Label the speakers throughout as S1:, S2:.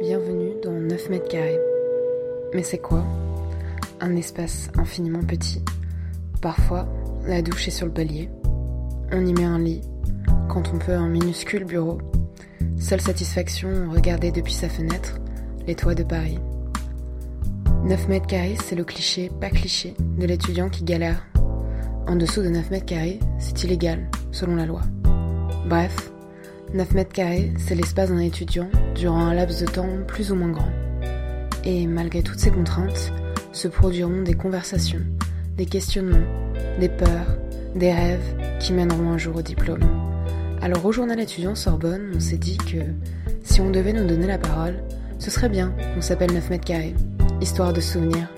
S1: Bienvenue dans 9 mètres carrés. Mais c'est quoi? Un espace infiniment petit. Parfois, la douche est sur le palier. On y met un lit, quand on peut un minuscule bureau. Seule satisfaction, regarder depuis sa fenêtre les toits de Paris. 9 mètres carrés, c'est le cliché, pas cliché, de l'étudiant qui galère. En dessous de 9 mètres carrés, c'est illégal, selon la loi. Bref, 9 mètres carrés, c'est l'espace d'un étudiant durant un laps de temps plus ou moins grand. Et malgré toutes ces contraintes, se produiront des conversations, des questionnements, des peurs, des rêves qui mèneront un jour au diplôme. Alors au journal étudiant Sorbonne, on s'est dit que si on devait nous donner la parole, ce serait bien qu'on s'appelle 9 mètres carrés, histoire de souvenirs.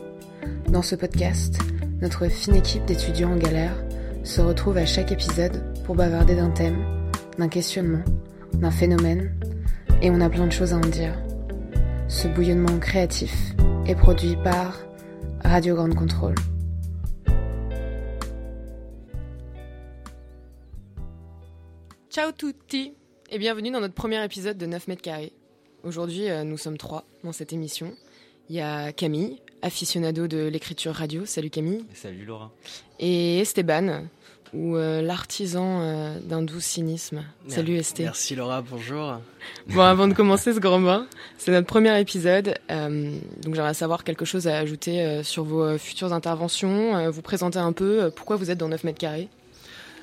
S1: Dans ce podcast, notre fine équipe d'étudiants en galère se retrouve à chaque épisode pour bavarder d'un thème, d'un questionnement, d'un phénomène, et on a plein de choses à en dire. Ce bouillonnement créatif est produit par Radio Grande Contrôle. Ciao tutti et bienvenue dans notre premier épisode de 9 mètres carrés. Aujourd'hui, euh, nous sommes trois dans cette émission. Il y a Camille, aficionado de l'écriture radio. Salut Camille.
S2: Salut Laura.
S1: Et Esteban, ou euh, l'artisan euh, d'un doux cynisme. Salut Esté.
S2: Merci Laura, bonjour.
S1: Bon, avant de commencer ce grand bain, c'est notre premier épisode. Euh, donc j'aimerais savoir quelque chose à ajouter sur vos futures interventions. vous présenter un peu pourquoi vous êtes dans 9 mètres carrés.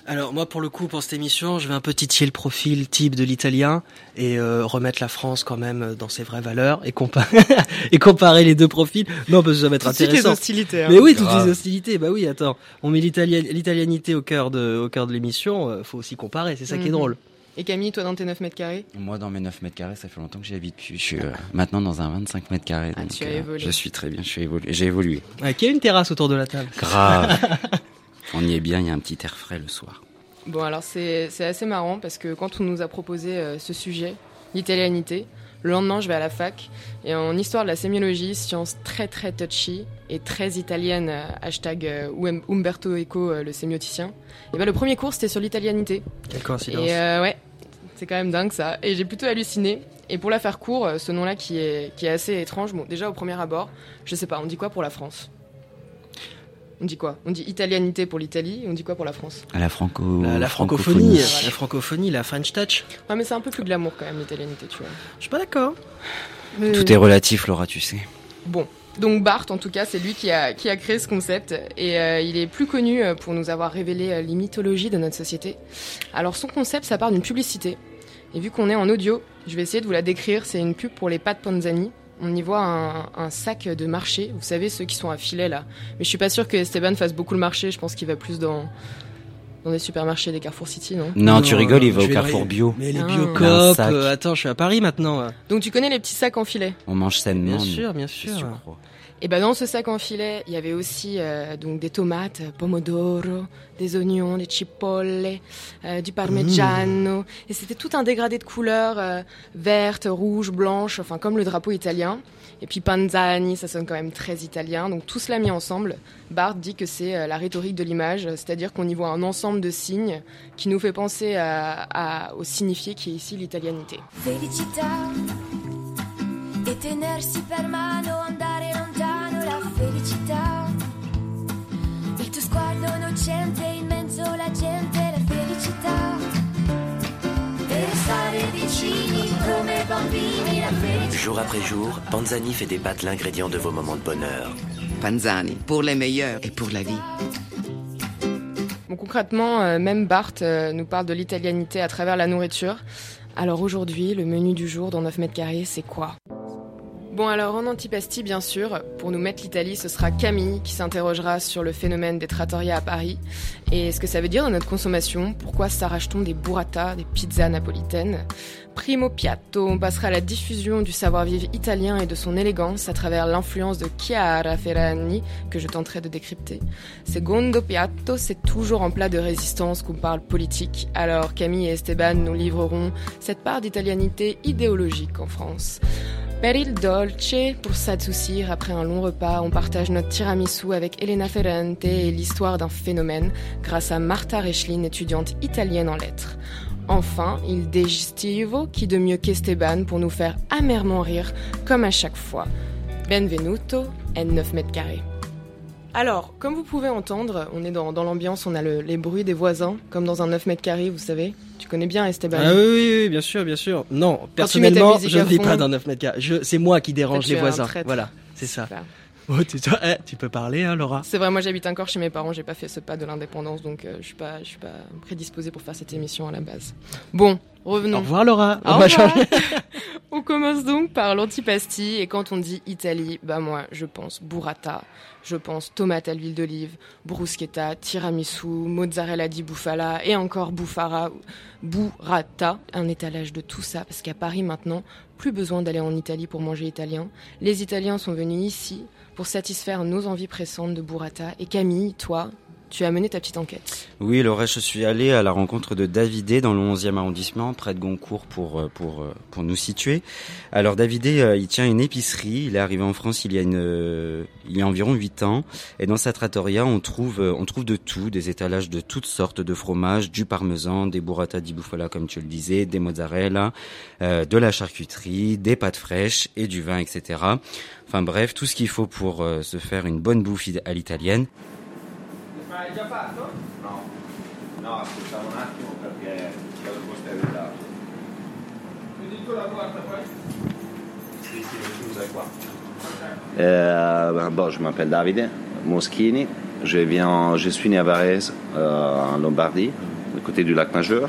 S2: Alors moi pour le coup pour cette émission je vais un peu titiller le profil type de l'italien et euh, remettre la France quand même dans ses vraies valeurs et comparer et comparer les deux profils. Non parce que ça va être
S1: Toutes
S2: intéressant.
S1: les hostilités. Hein.
S2: Mais oui toutes les hostilités. Bah oui attends on met l'italianité au cœur de au cœur de l'émission. Euh, faut aussi comparer c'est ça qui est
S1: Mhm.
S2: drôle.
S1: Et Camille, toi dans tes 9 mètres carrés?
S3: Moi, dans mes 9 mètres carrés, ça fait longtemps que j'y habite plus. Je suis euh, maintenant dans un 25 mètres carrés.
S1: Ah,
S3: donc,
S1: tu as
S3: euh,
S1: évolué.
S3: Je suis très bien, je suis évolué. J'ai évolué.
S2: Ouais, qui a une terrasse autour de la table?
S3: Grave. On y est bien, il y a un petit air frais le soir.
S1: Bon, alors c'est c'est assez marrant parce que quand on nous a proposé euh, ce sujet, l'italianité, le lendemain je vais à la fac et en histoire de la sémiologie, science très très touchy et très italienne, euh, hashtag euh, Um- Umberto Eco, euh, le sémioticien, et ben le premier cours c'était sur l'italianité.
S2: Quelle coïncidence.
S1: Et euh, ouais, c'est quand même dingue ça. Et j'ai plutôt halluciné. Et pour la faire court, ce nom-là qui est, qui est assez étrange, bon, déjà au premier abord, je sais pas, on dit quoi pour la France? On dit quoi? On dit italianité pour l'Italie, on dit quoi pour la France?
S3: À la franco.
S2: La, la francophonie, la francophonie, la French touch.
S1: Ouais, mais c'est un peu plus glamour quand même, l'italianité, tu vois.
S2: Je suis pas d'accord.
S1: Mais-
S3: Tout est relatif, Laura, tu sais.
S1: Bon. Donc Bart, en tout cas, c'est lui qui a, qui a créé ce concept et euh, il est plus connu euh, pour nous avoir révélé euh, les mythologies de notre société. Alors son concept, ça part d'une publicité. Et vu qu'on est en audio, je vais essayer de vous la décrire. C'est une pub pour les pâtes Panzani. On y voit un, un sac de marché, vous savez ceux qui sont à filet là. Mais je suis pas sûr que Esteban fasse beaucoup le marché. Je pense qu'il va plus dans dans des supermarchés, des Carrefour City, non?
S3: Non, tu rigoles, il va au Carrefour Bio.
S2: Mais les
S1: Ah.
S2: biocoop,
S3: sac.
S2: euh, attends, je suis à Paris maintenant. euh.
S1: Donc tu connais les petits sacs en filet?
S3: On mange sainement.
S2: Bien sûr, bien
S3: Qu'est-ce que
S2: sûr.
S1: Et ben dans ce sac en filet, il y avait aussi euh, donc des tomates, pomodoro, des oignons, des cipolle, euh, du parmigiano. Et c'était tout un dégradé de couleurs euh, vertes, rouges, blanches, enfin comme le drapeau italien. Et puis panzani, ça sonne quand même très italien. Donc tout cela mis ensemble, Barthes dit que c'est euh, la rhétorique de l'image, c'est-à-dire qu'on y voit un ensemble de signes qui nous fait penser à, à- au signifié qui est ici l'italianité.
S4: Felicità e tenersi per mano, andare felicità. Il tuo sguardo innocente in mezzo alla gente, la felicità. Restare vicini come bambini, la felicità.
S5: Jour après jour, Panzani fait pâtes l'ingrédient de vos moments de bonheur.
S6: Panzani, pour les meilleurs et pour la vie.
S1: Bon, concrètement, euh, même Barthes euh, nous parle de l'italianité à travers la nourriture. Alors aujourd'hui, le menu du jour dans 9 mètres carrés, c'est quoi? Bon alors en antipasti bien sûr, pour nous mettre l'Italie, ce sera Camille qui s'interrogera sur le phénomène des trattoria à Paris et ce que ça veut dire dans notre consommation, pourquoi s'arrache-t-on des burrata, des pizzas napolitaines? Primo piatto, on passera à la diffusion du savoir-vivre italien et de son élégance à travers l'influence de Chiara Ferragni que je tenterai de décrypter. Secondo piatto, c'est toujours en plat de résistance qu'on parle politique, alors Camille et Esteban nous livreront cette part d'italianité idéologique en France. Per il dolce, pour s'adoucir après un long repas, on partage notre tiramisu avec Elena Ferrante et l'histoire d'un phénomène grâce à Marta Rechlin, étudiante italienne en lettres. Enfin, il digestivo, qui de mieux qu'Esteban pour nous faire amèrement rire, comme à chaque fois. Benvenuto, N9 mètres carrés. Alors, comme vous pouvez entendre, on est dans, dans l'ambiance, on a le- les bruits des voisins, comme dans un 9 mètres carrés, vous savez. Tu connais bien Esteban
S2: Ah oui, oui, oui, bien sûr, bien sûr. Non, personnellement, je ne vis
S1: fond-
S2: pas dans 9 mètres carrés. C'est moi qui dérange les voisins. Voilà, c'est ça. Oh, tu, tu- eh, tu peux parler, hein, Laura
S1: C'est vrai, moi j'habite encore chez mes parents, j'ai pas fait ce pas de l'indépendance, donc euh, je suis pas, je suis pas prédisposée pour faire cette émission à la base. Bon, revenons.
S2: Au revoir, Laura.
S1: Au
S2: On va
S1: revoir.
S2: changer.
S1: on commence donc par l'antipasti et quand on dit Italie, bah moi je pense burrata, je pense tomate à l'huile d'olive, bruschetta, tiramisu, mozzarella di bufala et encore bufara, burrata, un étalage de tout ça parce qu'à Paris maintenant, plus besoin d'aller en Italie pour manger italien. Les Italiens sont venus ici pour satisfaire nos envies pressantes de burrata et Camille, toi, tu as mené ta petite enquête.
S3: Oui, Laura, je suis allé à la rencontre de Davidé dans le 11e arrondissement, près de Goncourt, pour, euh, pour, euh, pour nous situer. Alors, Davidé, euh, il tient une épicerie. Il est arrivé en France il y a, une, il y a environ 8 ans. Et dans sa trattoria, on trouve, on trouve de tout, des étalages de toutes sortes de fromages, du parmesan, des burrata di bufala, comme tu le disais, des mozzarella, de la charcuterie, des pâtes fraîches et du vin, etc. Enfin bref, tout ce qu'il faut pour se faire une bonne bouffe à l'italienne.
S7: Ma hai già fatto? No. No, aspettavo un attimo perché il posto evitato. Quindi tu la porta poi? Sì, sì, chiusa è qua.
S8: Euh, bon, je m'appelle Davide Moschini. Je, viens, je suis né à Varese, euh, en Lombardie, du côté du lac Majeur.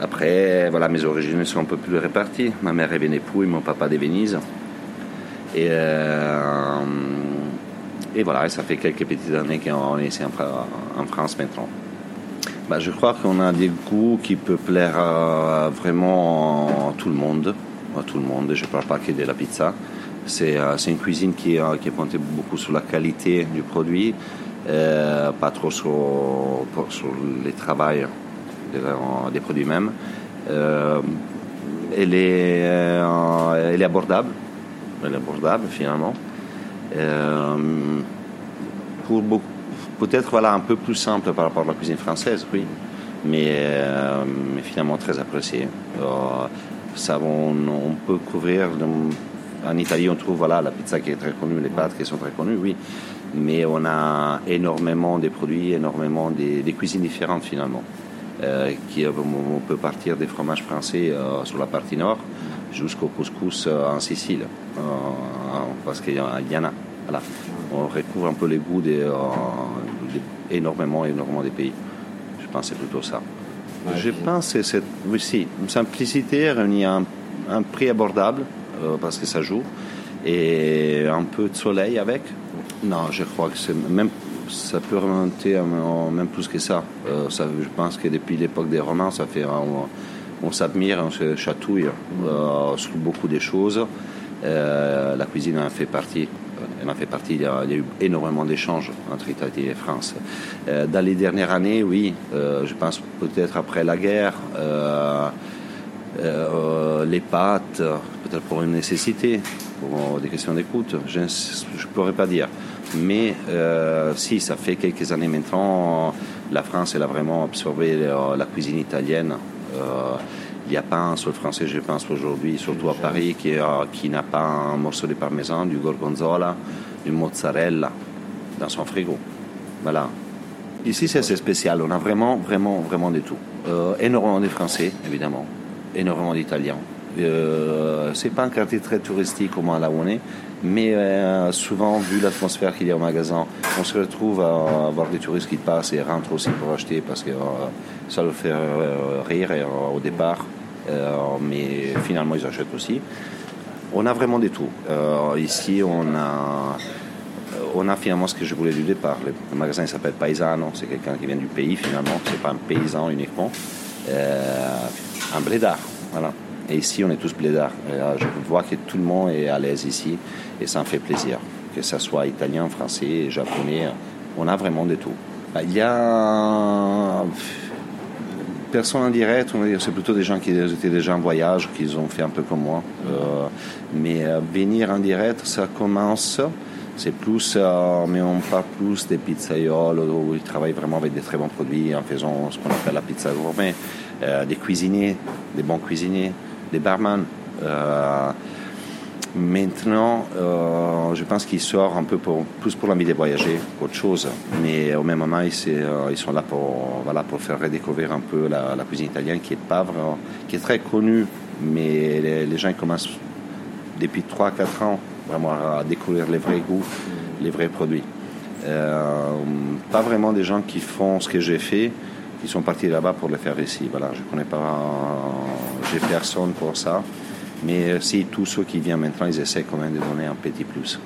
S8: Après, voilà, mes origines sont un peu plus réparties. Ma mère est Vénépouille, mon papa de Venise. Et, euh, et voilà, ça fait quelques petites années qu'on est ici en, en France maintenant. Bah, je crois qu'on a des goûts qui peuvent plaire vraiment à tout le monde. Tout le monde. Je ne parle pas que de la pizza. C'est euh, une cuisine qui, euh, qui est pointée beaucoup sur la qualité du produit, euh, pas trop sur, sur les travail des, produits mêmes. Euh, elle, elle est abordable. Elle est abordable finalement. Euh, pour peut-être voilà un peu plus simple par rapport à la cuisine française, oui, mais, euh, finalement très appréciée. Euh, ça, on, peut couvrir. en Italie, on trouve voilà la pizza qui est très connue, les pâtes qui sont très connues, oui, mais on a énormément de produits, énormément de, de cuisines différentes finalement. Qui, on peut partir des fromages français sur la partie nord jusqu'au couscous en Sicile, parce qu'il y en a. Voilà. On recouvre un peu les goûts des, euh, des- énormément, énormément des pays. Je pense que c'est plutôt ça. Je pense que c'est oui, si, une simplicité un, un prix abordable, euh, parce que ça joue, et un peu de soleil avec. Non, je crois que c'est même ça peut remonter à- même plus que ça. Euh, ça. Je pense que depuis l'époque des Romains, ça fait on, on s'admire, on se chatouille euh, sur beaucoup de choses. Euh, la cuisine en fait partie. Fait partie. Il y a, eu énormément d'échanges entre Italie et France. Euh, dans les dernières années, oui, euh, je pense peut-être après la guerre, euh, les pâtes, peut-être pour une nécessité, pour des questions d'écoute, je ne pourrais pas dire. Mais si, ça fait quelques années maintenant, la France, elle a vraiment absorbé la, cuisine italienne. Il n'y a pas un seul Français, je pense, aujourd'hui, surtout à Paris, qui, a- qui n'a pas un morceau de parmesan, du gorgonzola, du mozzarella dans son frigo. Voilà. Ici, c'est assez spécial. On a vraiment, vraiment, vraiment de tout. Euh, énormément de Français, évidemment. Énormément d'Italiens. Euh, c'est pas un quartier très touristique comme là où on est, mais euh, souvent, vu l'atmosphère qu'il y a au magasin, on se retrouve à avoir des touristes qui passent et rentrent aussi pour acheter parce que euh, ça leur fait rire au départ, mais finalement, ils achètent aussi. on a vraiment de tout. Euh, ici, on a, on a finalement ce que je voulais du départ. Le magasin s'appelle Paisano, c'est quelqu'un qui vient du pays finalement, c'est pas un paysan uniquement. un blédard, voilà. Et ici, on est tous blédards. je vois que tout le monde est à l'aise ici et ça me fait plaisir. Que ce soit italien, français, japonais, on a vraiment de tout. Bah, il y a personne en direct, on va dire, c'est plutôt des gens qui étaient déjà en voyage, qui ont fait un peu comme moi. Euh, mais euh, venir en direct, ça commence. C'est plus, euh, mais on parle plus des pizzaioles où ils travaillent vraiment avec des très bons produits en faisant ce qu'on appelle la pizza gourmet. des cuisiniers, des bons cuisiniers, des barman. Maintenant, euh, je pense qu'ils sortent un peu plus pour l'envie de voyager qu'autre chose. Mais au même moment, ils, euh, ils sont là pour, faire redécouvrir un peu la, cuisine italienne qui est pas vraiment, qui est très connue, mais les, gens commencent depuis 3-4 ans à découvrir les vrais goûts, les vrais produits. Euh, pas vraiment des gens qui font ce que j'ai fait, qui sont partis là-bas pour le faire ici. Voilà, je connais pas, j'ai personne pour ça. Mais euh, si tous ceux qui viennent maintenant, ils essaient quand même de donner un petit plus.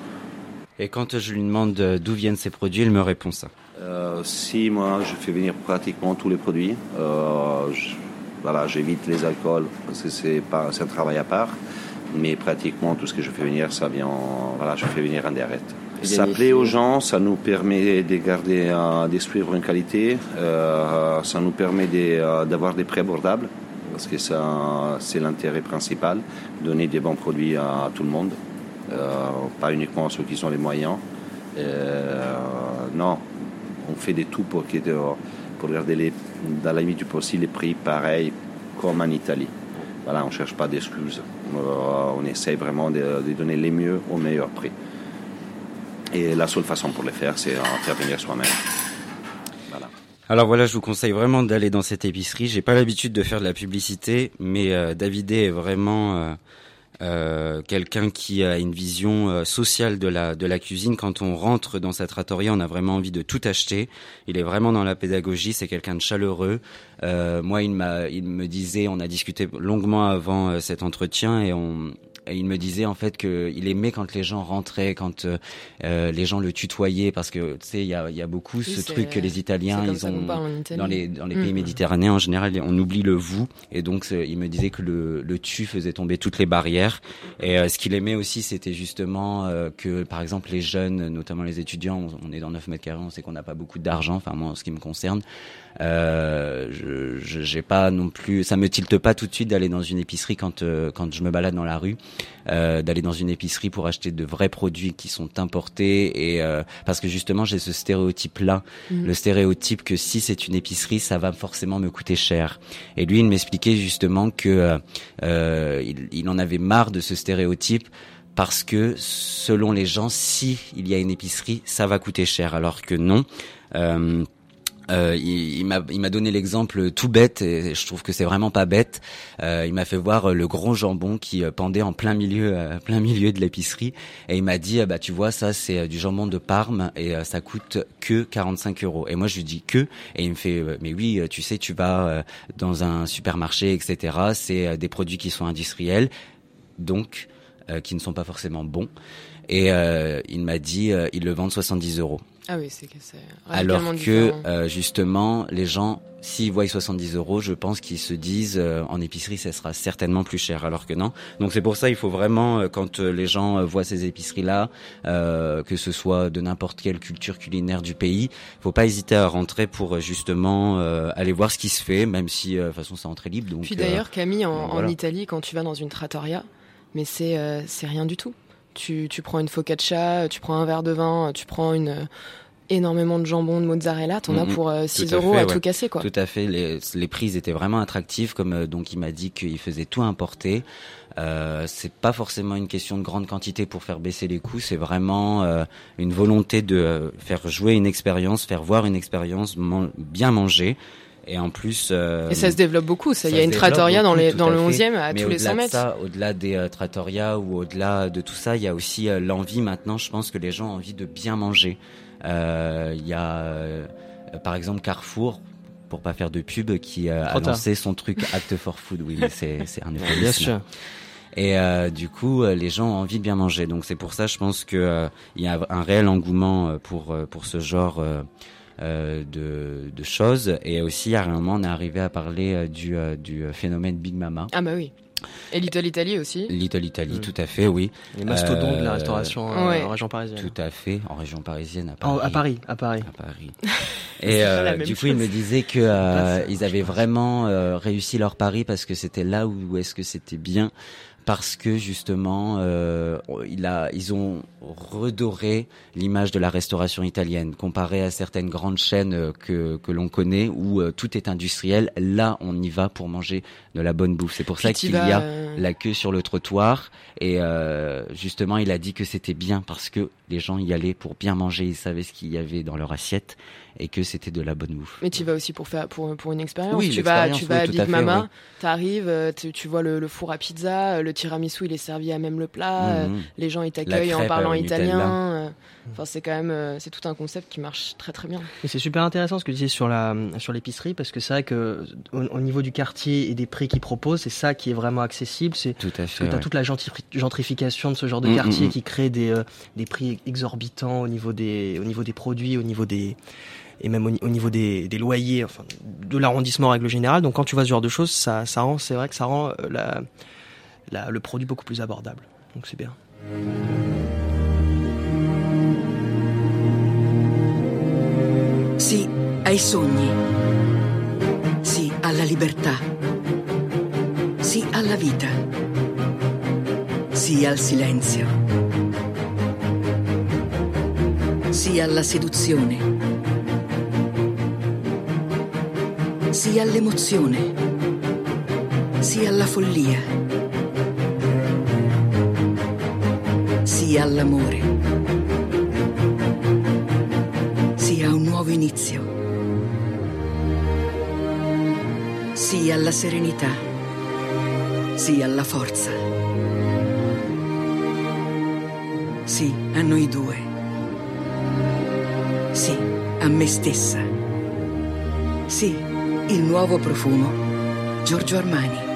S3: Et quand je lui demande d'où viennent ces produits, il me répond ça.
S8: Euh, si moi je fais venir pratiquement tous les produits, euh, voilà, j'évite les alcools parce que c'est pas un travail à part, mais pratiquement tout ce que je fais venir, ça vient, voilà, je fais venir en direct. Ça plaît aux gens, ça nous permet de garder, euh, de suivre une qualité, euh, ça nous permet d'avoir des prix abordables parce que ça, c'est l'intérêt principal, donner des bons produits à, tout le monde, euh, pas uniquement à ceux qui ont les moyens. Euh, non, on fait des tout pour, pour garder les, dans la limite du possible les prix pareils comme en Italie. Voilà, on ne cherche pas d'excuses. Euh, on essaye vraiment de, donner les mieux au meilleur prix. Et la seule façon pour le faire, c'est venir soi-même.
S3: Alors voilà, je vous conseille vraiment d'aller dans cette épicerie. J'ai pas l'habitude de faire de la publicité, mais euh, Davidé est vraiment euh, euh, quelqu'un qui a une vision euh, sociale de la de la cuisine. Quand on rentre dans sa trattoria, on a vraiment envie de tout acheter. Il est vraiment dans la pédagogie. C'est quelqu'un de chaleureux. moi, il m'a, il me disait, on a discuté longuement avant cet entretien et on et il me disait en fait qu'il aimait quand les gens rentraient, quand euh, euh, les gens le tutoyaient, parce que tu sais, il y a, y a, beaucoup ce truc que les Italiens, ils ont dans les dans les pays mm. méditerranéens en général, on oublie le vous, et donc il me disait que le, le tu faisait tomber toutes les barrières. Et euh, ce qu'il aimait aussi, c'était justement que par exemple les jeunes, notamment les étudiants, on, est dans 9 mètres carrés, on sait qu'on n'a pas beaucoup d'argent, enfin moi en ce qui me concerne, euh, je j'ai pas non plus, ça me tilte pas tout de suite d'aller dans une épicerie quand euh, quand je me balade dans la rue, euh, d'aller dans une épicerie pour acheter de vrais produits qui sont importés et euh, parce que justement j'ai ce stéréotype là, mhm. le stéréotype que si c'est une épicerie, ça va forcément me coûter cher. Et lui, il m'expliquait justement que euh, il, il en avait marre de ce stéréotype parce que selon les gens, si il y a une épicerie, ça va coûter cher, alors que non. Euh, euh, il, il m'a donné l'exemple tout bête et je trouve que c'est vraiment pas bête. Euh, il m'a fait voir le gros jambon qui euh, pendait en plein milieu, euh, plein milieu de l'épicerie et il m'a dit bah tu vois ça c'est du jambon de Parme et ça coûte que 45 euros. Et moi je lui dis que et il me fait mais oui tu sais tu vas dans un supermarché etc. C'est des produits qui sont industriels donc qui ne sont pas forcément bons. Et il m'a dit ils le vendent 70 euros.
S1: Ah oui, c'est que c'est
S3: Alors que euh, justement, les gens, s'ils voient 70 euros, je pense qu'ils se disent euh, en épicerie, ça sera certainement plus cher. Alors que non. Donc c'est pour ça, il faut vraiment, euh, quand les gens voient ces épiceries-là, que ce soit de n'importe quelle culture culinaire du pays, il faut pas hésiter à rentrer pour justement aller voir ce qui se fait, même si de toute façon c'est entrée libre. Donc,
S1: Puis d'ailleurs, Camille, en, en, Italie, quand tu vas dans une trattoria, mais c'est c'est rien du tout. Tu, tu prends une focaccia, tu prends un verre de vin, tu prends une énormément de jambon, de mozzarella, t'en as pour 6 euh, euros à, tout casser quoi.
S3: Tout à fait, les, les prix étaient vraiment attractifs, comme euh, donc il m'a dit qu'il faisait tout importer. Euh, c'est pas forcément une question de grande quantité pour faire baisser les coûts, c'est vraiment euh, une volonté de faire jouer une expérience, faire voir une expérience, bien manger. Et en plus,
S1: et ça se développe beaucoup. Ça, il y a une trattoria dans, les, dans le 11e à tous les 100 mètres.
S3: ça, au-delà des euh, trattoria ou au-delà de tout ça, il y a aussi l'envie maintenant. Je pense que les gens ont envie de bien manger. Euh, il y a euh, par exemple Carrefour pour pas faire de pub qui a lancé son truc Act for Food. Oui, c'est c'est un
S2: Bien sûr.
S3: Et euh, du coup, euh, les gens ont envie de bien manger. Donc c'est pour ça, je pense que euh, il y a un réel engouement euh, pour euh, pour ce genre euh, euh, de, de choses. Et aussi, à un moment, on est arrivé à parler euh, du euh, du phénomène Big Mama.
S1: Ah bah oui. Et Little Italy aussi.
S3: Little Italy,
S2: Mm.
S3: tout à fait, oui.
S2: Les mastodontes de la restauration euh,
S1: ouais.
S2: en région parisienne.
S3: Tout à fait, en région parisienne, à
S2: Oh,
S3: Paris.
S2: à Paris, à Paris.
S3: À Paris. Et euh, du coup,
S1: chose.
S3: ils me disaient que euh, ils avaient vraiment euh, réussi leur pari parce que c'était là où est-ce que c'était bien parce que justement euh, il a ils ont redoré l'image de la restauration italienne comparé à certaines grandes chaînes euh, que que l'on connaît où euh, tout est industriel là on y va pour manger de la bonne bouffe c'est pour ça
S1: Puis
S3: qu'il y a
S1: euh,
S3: la queue sur le trottoir et euh, justement il a dit que c'était bien parce que les gens y allaient pour bien manger ils savaient ce qu'il y avait dans leur assiette et que c'était de la bonne bouffe
S1: Mais tu vas aussi pour faire pour pour une expérience.
S3: Oui,
S1: tu vas tu
S3: oui,
S1: vas à Big
S3: à fait,
S1: Mama,
S3: oui.
S1: t'arrives, tu, tu vois le, le four à pizza, le tiramisu il est servi à même le plat, euh,
S3: Mhm.
S1: les gens ils t'accueillent en parlant
S3: Nutella.
S1: italien. euh, Enfin c'est quand même euh, c'est tout un concept qui marche très très bien.
S2: Et c'est super intéressant ce que tu disais sur la sur l'épicerie parce que c'est vrai que au, au niveau du quartier et des prix qu'ils proposent, c'est ça qui est vraiment accessible. C'est
S3: tout à
S2: parce
S3: fait
S2: que tu as
S3: ouais.
S2: toute la gentri- gentrification de ce genre de
S3: Mm,
S2: quartier
S3: mm, mm.
S2: qui crée des euh, des prix exorbitants au niveau des au niveau des produits, au niveau des et même au, ni- au niveau des, des loyers, enfin de l'arrondissement en règle générale. Donc quand tu vois ce genre de choses, ça ça rend c'est vrai que ça rend la, la- le produit beaucoup plus abordable. Donc c'est bien.
S9: Ai sogni. Sì alla libertà. Sì alla vita. Sì al silenzio. Sì alla seduzione. Sì all'emozione. Sì alla follia. Sì all'amore. Sì a un nuovo inizio. Sì alla serenità. Sì alla forza. Sì a noi due. Sì a me stessa. Sì, il nuovo profumo Giorgio Armani.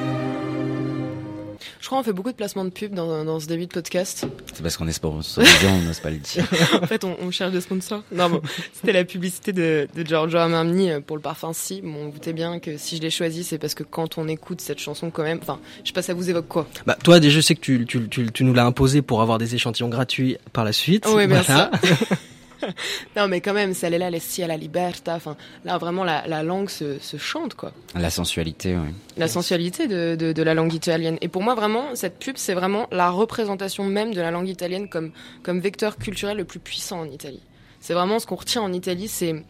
S1: Qu'on fait beaucoup de placements de pub dans, dans ce début de podcast.
S3: c'est parce qu'on est sponsorisé on n'ose pas le dire
S1: en fait, on, on cherche des sponsors. Non, bon, c'était la publicité de, de Giorgio Armani euh, pour le parfum Si. Bon, on doutait bien que si je l'ai choisi, c'est parce que quand on écoute cette chanson, quand même, enfin, je sais pas, ça vous évoque quoi?
S2: Bah, toi, déjà, je sais que tu, tu, tu, tu nous l'as imposé pour avoir des échantillons gratuits par la suite.
S1: Oui, bien
S2: Voilà.
S1: Non, mais quand même, celle est là, les Si à la libertà. Enfin, là, vraiment, la, la langue se, se chante, quoi.
S3: la sensualité oui.
S1: La sensualité de, de, de la langue italienne. Et pour moi, vraiment, cette pub, c'est vraiment la représentation même de la langue italienne comme, comme vecteur culturel le plus puissant en Italie. C'est vraiment ce qu'on retient en Italie, c'est...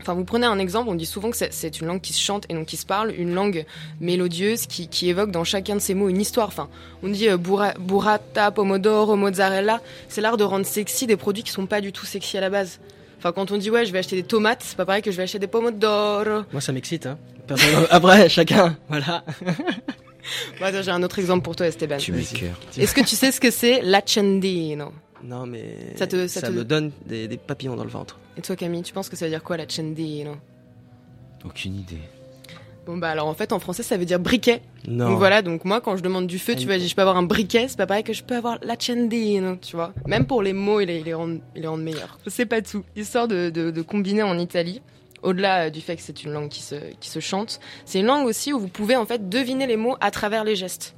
S1: Enfin, vous prenez un exemple, on dit souvent que c'est- une langue qui se chante et non qui se parle, une langue mélodieuse qui, qui évoque dans chacun de ses mots une histoire. Enfin, on dit euh, burra- burrata, pomodoro, mozzarella. C'est l'art de rendre sexy des produits qui sont pas du tout sexy à la base. Enfin, quand on dit ouais, je vais acheter des tomates, c'est pas pareil que je vais acheter des pomodoro.
S2: Moi, ça m'excite. Hein. Personne- Après, chacun, voilà.
S1: Bon, attends, j'ai un autre exemple pour toi, Esteban.
S3: tu m'écœures
S1: Est-ce que tu sais ce que c'est l'accendino
S2: Non, mais
S1: Ça te- ça te-
S2: me donne des, des papillons dans le ventre.
S1: Et toi, Camille, tu penses que ça veut dire quoi l'accendino
S3: aucune idée
S1: Bon bah alors en fait en français ça veut dire briquet.
S2: Non.
S1: Donc voilà, donc moi quand je demande du feu, tu vois, je peux avoir un briquet, c'est pas pareil que je peux avoir l'accendino, tu vois. Même pour les mots, ils les, ils les rendent, ils les rendent meilleurs. C'est pas tout. Histoire de, de, de combiner en Italie. Au-delà euh, du fait que c'est une langue qui se, qui se chante, c'est une langue aussi où vous pouvez en fait deviner les mots à travers les gestes.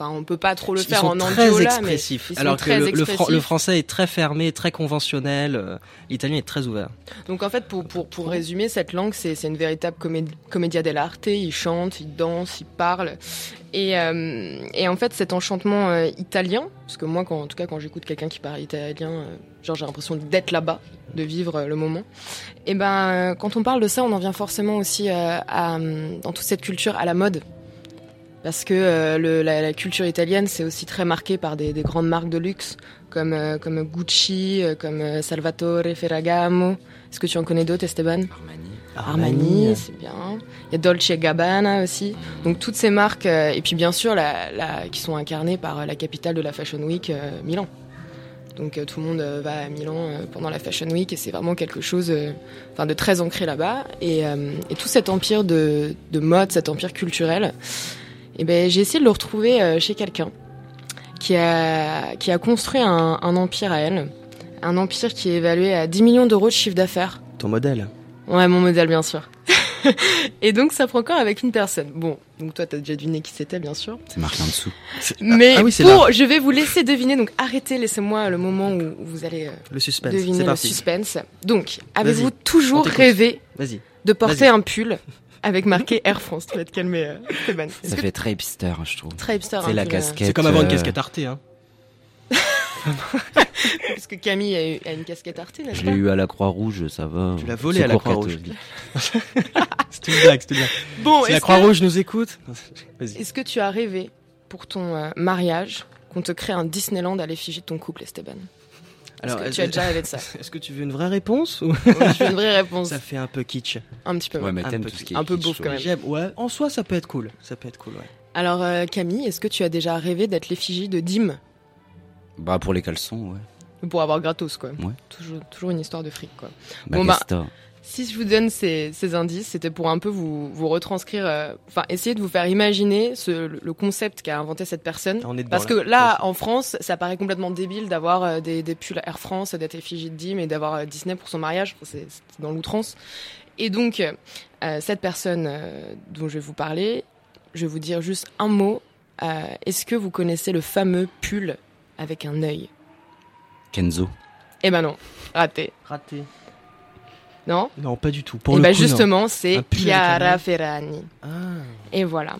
S1: Enfin, on peut pas trop le
S2: Ils
S1: faire
S2: sont
S1: en
S2: très expressifs.
S1: mais ils sont
S2: que
S1: très
S2: le, le,
S1: expressifs.
S2: le français est très fermé, très conventionnel. euh, L'italien est très ouvert.
S1: Donc en fait, pour, pour, pour résumer, cette langue, c'est c'est une véritable comédie, commedia dell'arte. Ils chantent, ils dansent, ils parlent. Et, euh, et en fait, cet enchantement euh, italien, parce que moi, quand, en tout cas, quand j'écoute quelqu'un qui parle italien, euh, genre j'ai l'impression d'être là-bas, de vivre le moment. Et ben, euh, quand on parle de ça, on en vient forcément aussi à, dans toute cette culture à la mode. Parce que euh, le, la, la culture italienne, c'est aussi très marqué par des, des grandes marques de luxe, comme, euh, comme Gucci, euh, comme euh, Salvatore Ferragamo. Est-ce que tu en connais d'autres, Esteban?
S3: Armani
S1: Armani, c'est bien. Il y a Dolce Gabbana aussi. Donc toutes ces marques, euh, et puis bien sûr, la, la- qui sont incarnées par euh, la capitale de la Fashion Week, euh, Milan. Donc euh, tout le monde euh, va à Milan euh, pendant la Fashion Week et c'est vraiment quelque chose euh, enfin, de très ancré là-bas. Et, euh, et tout cet empire de, de mode, cet empire culturel, eh ben, j'ai essayé de le retrouver euh, chez quelqu'un. qui a, qui a construit un, un empire à elle. Un empire qui est évalué à 10 millions d'euros de chiffre d'affaires.
S2: Ton modèle.
S1: Ouais, mon modèle, bien sûr. et donc, ça prend encore avec une personne. Bon, donc toi, t'as déjà deviné qui c'était, bien sûr.
S3: C'est marqué en dessous.
S1: Mais
S2: Ah oui, c'est
S1: pour,
S2: là.
S1: je vais vous laisser deviner. Donc, arrêtez, laissez-moi le moment où vous allez euh,
S2: Le suspense.
S1: deviner
S2: C'est
S1: le
S2: parti.
S1: suspense. Donc, avez-vous toujours rêvé
S2: Vas-y.
S1: de porter
S2: Vas-y.
S1: un pull? Avec marqué Air France Tu vas te calmer, euh. Est-ce
S3: Ça
S1: que-
S3: fait très hipster, je trouve.
S1: Très hipster,
S3: C'est
S1: un
S3: la casquette.
S2: C'est comme avoir une
S3: euh,
S2: casquette Arte. Hein.
S1: Parce que Camille a, eu- a une casquette Arte, n'est-ce
S3: Je l'ai eu à la Croix-Rouge, ça va.
S2: Tu l'as volé
S3: C'est
S2: à la Croix-Rouge. C'est une blague, c'est une blague.
S1: Bon,
S2: Si la
S1: que,
S2: Croix-Rouge nous écoute. Vas-y.
S1: est-ce que tu as rêvé pour ton euh, mariage qu'on te crée un Disneyland à l'effigie de ton couple, Esteban Est-ce que tu as déjà rêvé de ça
S2: Est-ce que tu veux une vraie réponse ou
S1: Oui, Je veux une vraie réponse.
S2: ça fait un peu kitsch
S1: Un petit peu.
S3: Ouais,
S1: ouais.
S3: mais
S2: Un
S3: t'aimes
S2: peu
S3: tout ce qui est
S1: un peu
S3: kitsch,
S1: beauf quand même.
S2: J'aime. Ouais. En soi, ça peut être cool. Ça peut être cool. Ouais.
S1: Alors, euh, Camille, est-ce que tu as déjà rêvé d'être l'effigie de Dim?
S3: Bah, pour les caleçons, ouais.
S1: Pour avoir gratos, quoi.
S3: Ouais.
S1: Toujours, toujours une histoire de fric, quoi.
S3: Bah,
S1: Bon, bah. Si je vous donne ces, ces indices, c'était pour un peu vous, vous retranscrire, euh, enfin essayer de vous faire imaginer ce, le- concept qu'a inventé cette personne.
S2: On est dedans,
S1: Parce que
S2: là.
S1: là, en France, ça paraît complètement débile d'avoir euh, des, des pulls Air France, d'être effigie de Dim et d'avoir euh, Disney pour son mariage. Enfin, C'est c'est dans l'outrance. Et donc, euh, cette personne euh, dont je vais vous parler, je vais vous dire juste un mot. Euh, Est-ce que vous connaissez le fameux pull avec un œil?
S3: Kenzo.
S1: Eh ben non, raté.
S2: Raté.
S1: Non
S2: Non, pas du tout. Pour
S1: Et
S2: le
S1: ben
S2: coup,
S1: justement, c'est Chiara
S2: œil.
S1: Ferragni.
S2: Ah.
S1: Et voilà.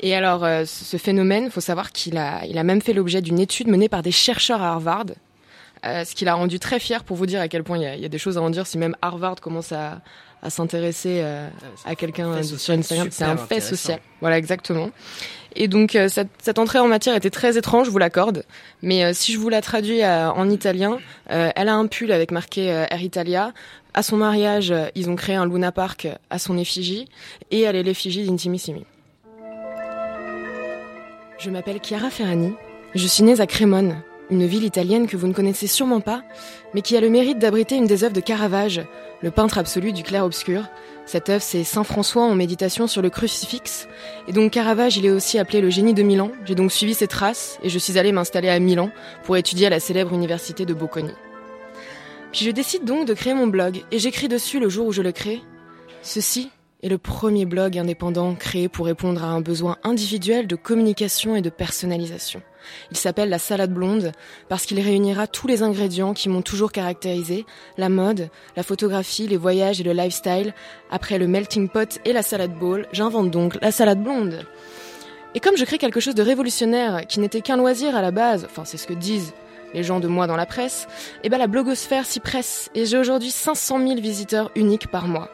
S1: Et alors, euh, ce phénomène, faut savoir qu'il a, il a même fait l'objet d'une étude menée par des chercheurs à Harvard, euh, ce qui l'a rendu très fier pour vous dire à quel point il y a, il y a des choses à en dire si même Harvard commence à, à s'intéresser euh, à quelqu'un sur Instagram. C'est un fait social. Voilà, exactement. Et donc, euh, cette, cette entrée en matière était très étrange, je vous l'accorde. Mais euh, si je vous la traduis euh, en italien, euh, elle a un pull avec marqué euh, Air Italia. À son mariage, ils ont créé un Luna Park à son effigie. Et elle est l'effigie d'Intimissimi. Je m'appelle Chiara Ferrani. Je suis née à Crémone, une ville italienne que vous ne connaissez sûrement pas, mais qui a le mérite d'abriter une des œuvres de Caravage, le peintre absolu du clair-obscur. Cette œuvre, c'est Saint François en méditation sur le crucifix. Et donc Caravage, il est aussi appelé le génie de Milan. J'ai donc suivi ses traces et je suis allée m'installer à Milan pour étudier à la célèbre université de Bocconi. Puis je décide donc de créer mon blog et j'écris dessus le jour où je le crée. Ceci est le premier blog indépendant créé pour répondre à un besoin individuel de communication et de personnalisation. Il s'appelle La Salade Blonde parce qu'il réunira tous les ingrédients qui m'ont toujours caractérisé, la mode, la photographie, les voyages et le lifestyle. Après le melting pot et la salade bowl, j'invente donc la salade blonde. Et comme je crée quelque chose de révolutionnaire qui n'était qu'un loisir à la base, enfin c'est ce que disent les gens de moi dans la presse, et ben la blogosphère s'y presse et j'ai aujourd'hui 500 000 visiteurs uniques par mois.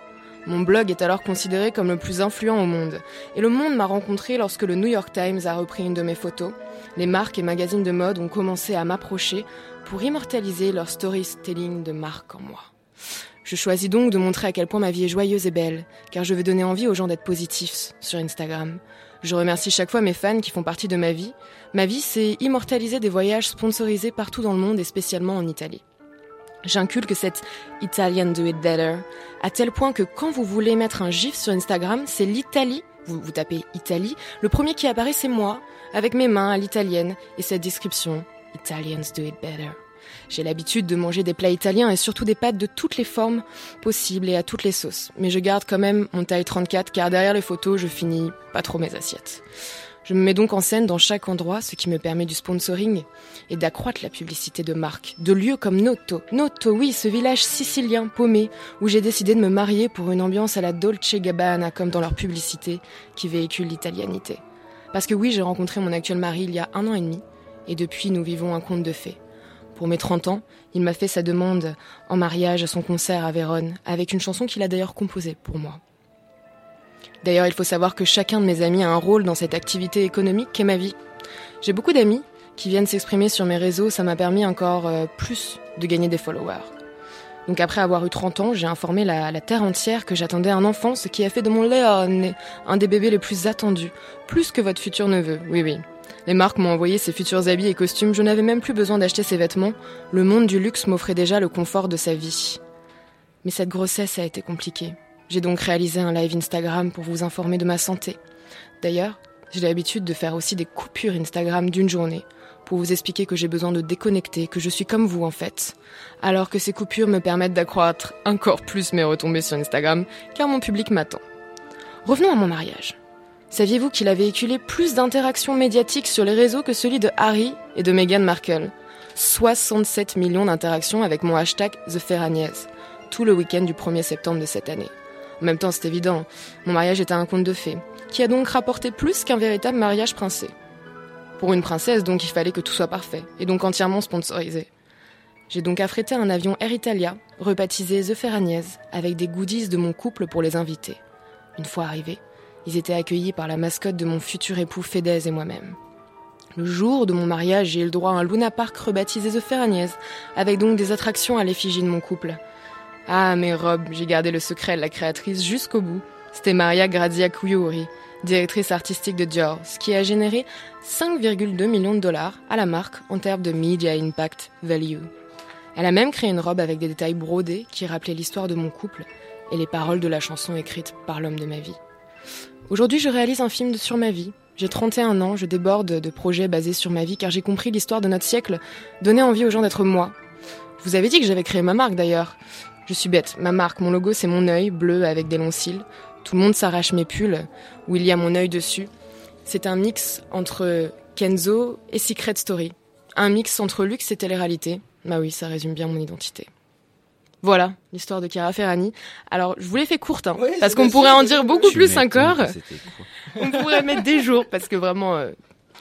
S1: Mon blog est alors considéré comme le plus influent au monde. Et le monde m'a rencontré lorsque le New York Times a repris une de mes photos. Les marques et magazines de mode ont commencé à m'approcher pour immortaliser leur storytelling de marque en moi. Je choisis donc de montrer à quel point ma vie est joyeuse et belle, car je veux donner envie aux gens d'être positifs sur Instagram. Je remercie chaque fois mes fans qui font partie de ma vie. Ma vie, c'est immortaliser des voyages sponsorisés partout dans le monde et spécialement en Italie. J'inculque cette Italian do it better, à tel point que quand vous voulez mettre un gif sur Instagram, c'est l'Italie, vous, vous tapez Italie, le premier qui apparaît c'est moi, avec mes mains à l'italienne et cette description Italians do it better. J'ai l'habitude de manger des plats italiens et surtout des pâtes de toutes les formes possibles et à toutes les sauces. Mais je garde quand même mon taille 34 car derrière les photos, je finis pas trop mes assiettes. Je me mets donc en scène dans chaque endroit, ce qui me permet du sponsoring et d'accroître la publicité de marques, de lieux comme Noto. Noto, oui, ce village sicilien paumé où j'ai décidé de me marier pour une ambiance à la Dolce Gabbana comme dans leur publicité qui véhicule l'italianité. Parce que oui, j'ai rencontré mon actuel mari il y a un an et demi et depuis nous vivons un conte de fées. Pour mes 30 ans, il m'a fait sa demande en mariage à son concert à Vérone, avec une chanson qu'il a d'ailleurs composée pour moi. D'ailleurs, il faut savoir que chacun de mes amis a un rôle dans cette activité économique qu'est ma vie. J'ai beaucoup d'amis qui viennent s'exprimer sur mes réseaux, ça m'a permis encore euh, plus de gagner des followers. Donc après avoir eu 30 ans, j'ai informé la, terre entière que j'attendais un enfant, ce qui a fait de mon Léon un des bébés les plus attendus, plus que votre futur neveu, oui oui. Les marques m'ont envoyé ses futurs habits et costumes, je n'avais même plus besoin d'acheter ses vêtements, le monde du luxe m'offrait déjà le confort de sa vie. Mais cette grossesse a été compliquée. J'ai donc réalisé un live Instagram pour vous informer de ma santé. D'ailleurs, j'ai l'habitude de faire aussi des coupures Instagram d'une journée pour vous expliquer que j'ai besoin de déconnecter, que je suis comme vous en fait. Alors que ces coupures me permettent d'accroître encore plus mes retombées sur Instagram, car mon public m'attend. Revenons à mon mariage. Saviez-vous qu'il a véhiculé plus d'interactions médiatiques sur les réseaux que celui de Harry et de Meghan Markle? 67 millions d'interactions avec mon hashtag TheFerragnès, tout le week-end du 1er septembre de cette année. En même temps, c'est évident, mon mariage était un conte de fées, qui a donc rapporté plus qu'un véritable mariage princé. Pour une princesse, donc, il fallait que tout soit parfait, et donc entièrement sponsorisé. J'ai donc affrété un avion Air Italia, rebaptisé The Ferragnès, avec des goodies de mon couple pour les invités. Une fois arrivés, ils étaient accueillis par la mascotte de mon futur époux Fedez et moi-même. Le jour de mon mariage, j'ai eu le droit à un Luna Park rebaptisé The Ferragnès, avec donc des attractions à l'effigie de mon couple. Ah, mes robes, j'ai gardé le secret de la créatrice jusqu'au bout. C'était Maria Grazia Cuiuri, directrice artistique de Dior, ce qui a généré 5,2 millions de dollars à la marque en termes de Media Impact Value. Elle a même créé une robe avec des détails brodés qui rappelaient l'histoire de mon couple et les paroles de la chanson écrite par l'homme de ma vie. Aujourd'hui, je réalise un film sur ma vie. J'ai 31 ans, je déborde de projets basés sur ma vie car j'ai compris l'histoire de notre siècle, donner envie aux gens d'être moi. Vous avais dit que j'avais créé ma marque d'ailleurs. Je suis bête, ma marque, mon logo c'est mon œil bleu avec des longs cils. Tout le monde s'arrache mes pulls où il y a mon œil dessus. C'est un mix entre Kenzo et Secret Story. Un mix entre luxe et télé-réalité. Bah oui, ça résume bien mon identité. Voilà, l'histoire de Chiara Ferrani. Alors, je vous l'ai fait courte, hein, parce qu'on pourrait en dire beaucoup plus encore. On pourrait mettre des jours, parce que vraiment,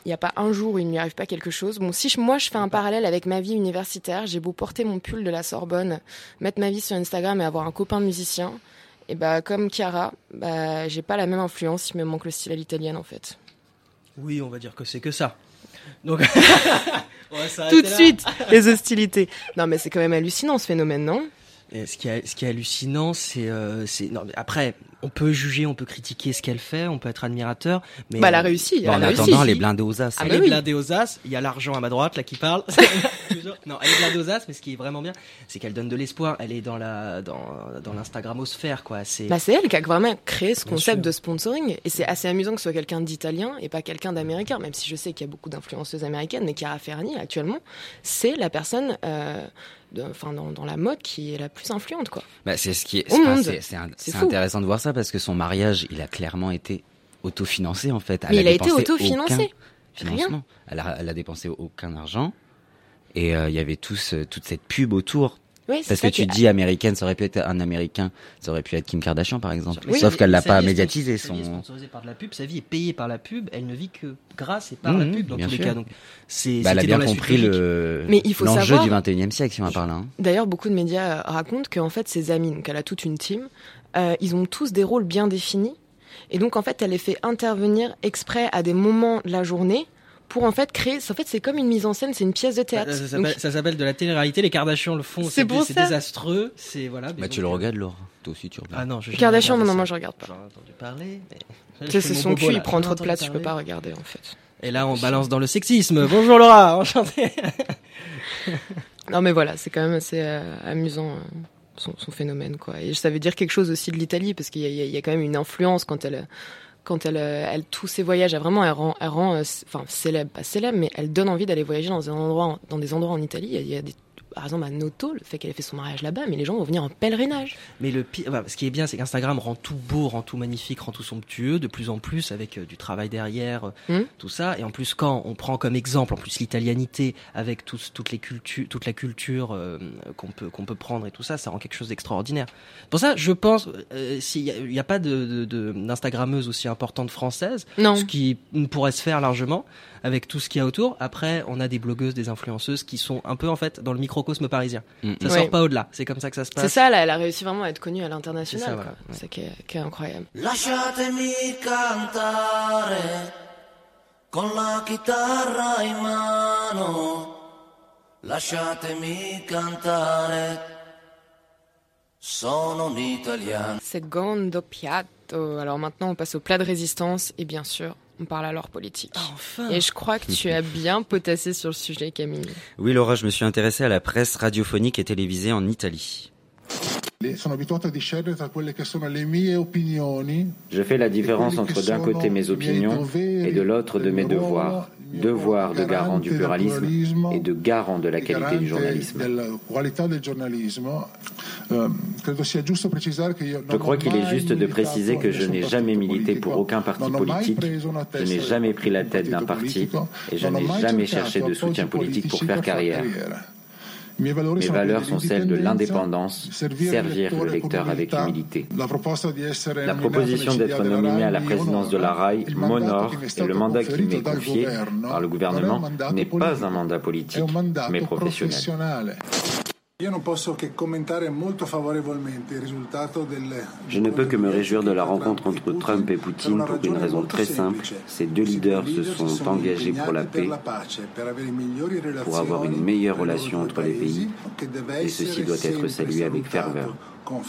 S1: il n'y a pas un jour où il ne lui arrive pas quelque chose. Bon, si je- moi je fais un parallèle avec ma vie universitaire, j'ai beau porter mon pull de la Sorbonne, mettre ma vie sur Instagram et avoir un copain musicien, et bah comme Chiara, bah j'ai pas la même influence, il me manque le style à l'italienne en fait.
S2: Oui, on va dire que c'est que ça. Donc,
S1: Tout de
S2: là.
S1: suite, les hostilités. Non mais c'est quand même hallucinant ce phénomène, non?
S2: Et ce qui est, ce qui est hallucinant, c'est, euh, c'est, non, mais après, on peut juger, on peut critiquer ce qu'elle fait, on peut être admirateur, mais
S1: Bah elle a réussi, elle
S3: en
S1: a réussi.
S3: attendant, elle est blindée aux as.
S1: Ah
S2: elle
S1: bah
S2: est
S1: oui.
S2: blindée aux as. Il y a l'argent à ma droite là qui parle. non, elle est blindée aux as, mais ce qui est vraiment bien, c'est qu'elle donne de l'espoir. Elle est dans la, dans, dans l'Instagramosphère, quoi. C'est,
S1: Bah c'est elle qui a vraiment créé ce
S2: Bien
S1: concept
S2: sûr.
S1: de sponsoring et c'est assez amusant que ce soit quelqu'un d'italien et pas quelqu'un d'américain même si je sais qu'il y a beaucoup d'influenceuses américaines mais Chiara Ferragni actuellement c'est la personne euh, de- dans, dans la mode qui est la plus influente quoi.
S3: Bah, c'est ce qui est, c'est- intéressant de voir ça parce que son mariage, il a clairement été autofinancé en fait. Elle
S1: Mais il a été autofinancé.
S3: Financement. Elle a, elle a dépensé aucun argent et euh, il y avait tous, euh, toute cette pub autour.
S1: Oui,
S3: Parce que tu
S1: qui-
S3: dis américaine, ça aurait pu être un américain, ça aurait pu être Kim Kardashian par exemple. Sauf
S2: sa-
S3: qu'elle l'a pas médiatisé.
S2: sponsor- Sa vie est
S3: Son...
S2: sponsorisée par de la pub, sa vie est payée par la pub, elle ne vit que grâce et par la
S3: Mhm,
S2: pub dans tous les cas. Donc, c'est,
S3: Bah, elle a bien
S2: la
S3: compris le
S1: Mais il faut
S3: l'enjeu
S1: savoir-
S3: du 21e siècle si on en parle. Hein.
S1: D'ailleurs, beaucoup de médias euh, racontent qu'en fait, ses amis, donc elle a toute une team, euh, ils ont tous des rôles bien définis. Et donc, en fait, elle les fait intervenir exprès à des moments de la journée pour en fait créer. En fait, c'est comme une mise en scène, c'est une pièce de théâtre.
S2: Ça,
S1: Donc,
S2: s'appelle, ça s'appelle de la télé-réalité. Les Kardashians le font.
S1: C'est ça.
S2: désastreux. C'est voilà. mais
S3: Bah, tu le regardes, Laure. Toi aussi, tu regardes.
S2: Ah non, je.
S1: Kardashian, non,
S2: regardé
S1: moi, je regarde pas.
S2: J'en ai entendu parler. Mais...
S1: C'est son cul,
S2: là.
S1: il prend trop de place, je peux pas regarder en fait.
S2: Et là, on balance dans le sexisme. Bonjour Laura, enchanté.
S1: Non, mais voilà, c'est quand même assez euh, amusant euh, son, phénomène, quoi. Et ça veut dire quelque chose aussi de l'Italie, parce qu'il y, y a- quand même une influence quand elle, quand elle, tous ses voyages, elle vraiment, elle rend, euh, enfin célèbre, pas célèbre, mais elle donne envie d'aller voyager dans des endroits, dans des endroits en Italie. Il y a des, par exemple à Noto, le fait qu'elle ait fait son mariage là-bas, mais les gens vont venir en pèlerinage.
S2: Mais le pire, enfin, ce qui est bien, c'est qu'Instagram rend tout beau, rend tout magnifique, rend tout somptueux, de plus en plus avec euh, du travail derrière, euh,
S1: Hmm.
S2: tout ça. Et en plus, quand on prend comme exemple, en plus l'italianité, avec toutes les cultures, toute la culture euh, qu'on peut qu'on peut prendre et tout ça, ça rend quelque chose d'extraordinaire. Pour ça, je pense, s'il y a, pas de de- de- d'instagrammeuse aussi importante française,
S1: Non.
S2: ce qui pourrait se faire largement avec tout ce qu'il y a autour. Après, on a des blogueuses, des influenceuses qui sont un peu en fait dans le microcosme parisien.
S3: Mm.
S2: Ça
S1: Ouais.
S2: sort pas au-delà. C'est comme ça que ça se passe.
S1: C'est ça, là, elle a réussi vraiment à être connue à
S2: C'est ça,
S1: l'international.
S2: voilà.
S1: C'est ça qui est, qui est incroyable.
S10: Lasciatemi cantare con la chitarra in mano. Lasciatemi cantare. Sono un italiano.
S1: Secondo piatto. Alors maintenant, on passe au plat de résistance et bien sûr, on parle alors politique.
S2: Enfin.
S1: Et je crois que tu as bien potassé sur le sujet, Camille.
S3: Oui, Laura, je me suis intéressé à la presse radiophonique et télévisée en Italie.
S11: Je fais la différence entre d'un côté mes opinions et de l'autre de mes devoirs. Devoir de garant du pluralisme et de garant de la qualité du journalisme. Je crois qu'il est juste de préciser que je n'ai jamais milité pour aucun parti politique, je n'ai jamais pris la tête d'un parti et je n'ai jamais cherché de soutien politique pour faire carrière. Mes valeurs sont celles de l'indépendance, servir le lecteur avec humilité. La proposition d'être nominé à la présidence de la RAI m'honore et le mandat qui m'est confié par le gouvernement n'est pas un mandat politique, mais professionnel.
S12: Je ne peux que me réjouir de la rencontre entre Trump et Poutine pour une raison très simple. Ces deux leaders se sont engagés pour la paix, pour avoir une meilleure relation entre les pays, et ceci doit être salué avec ferveur.
S11: Quand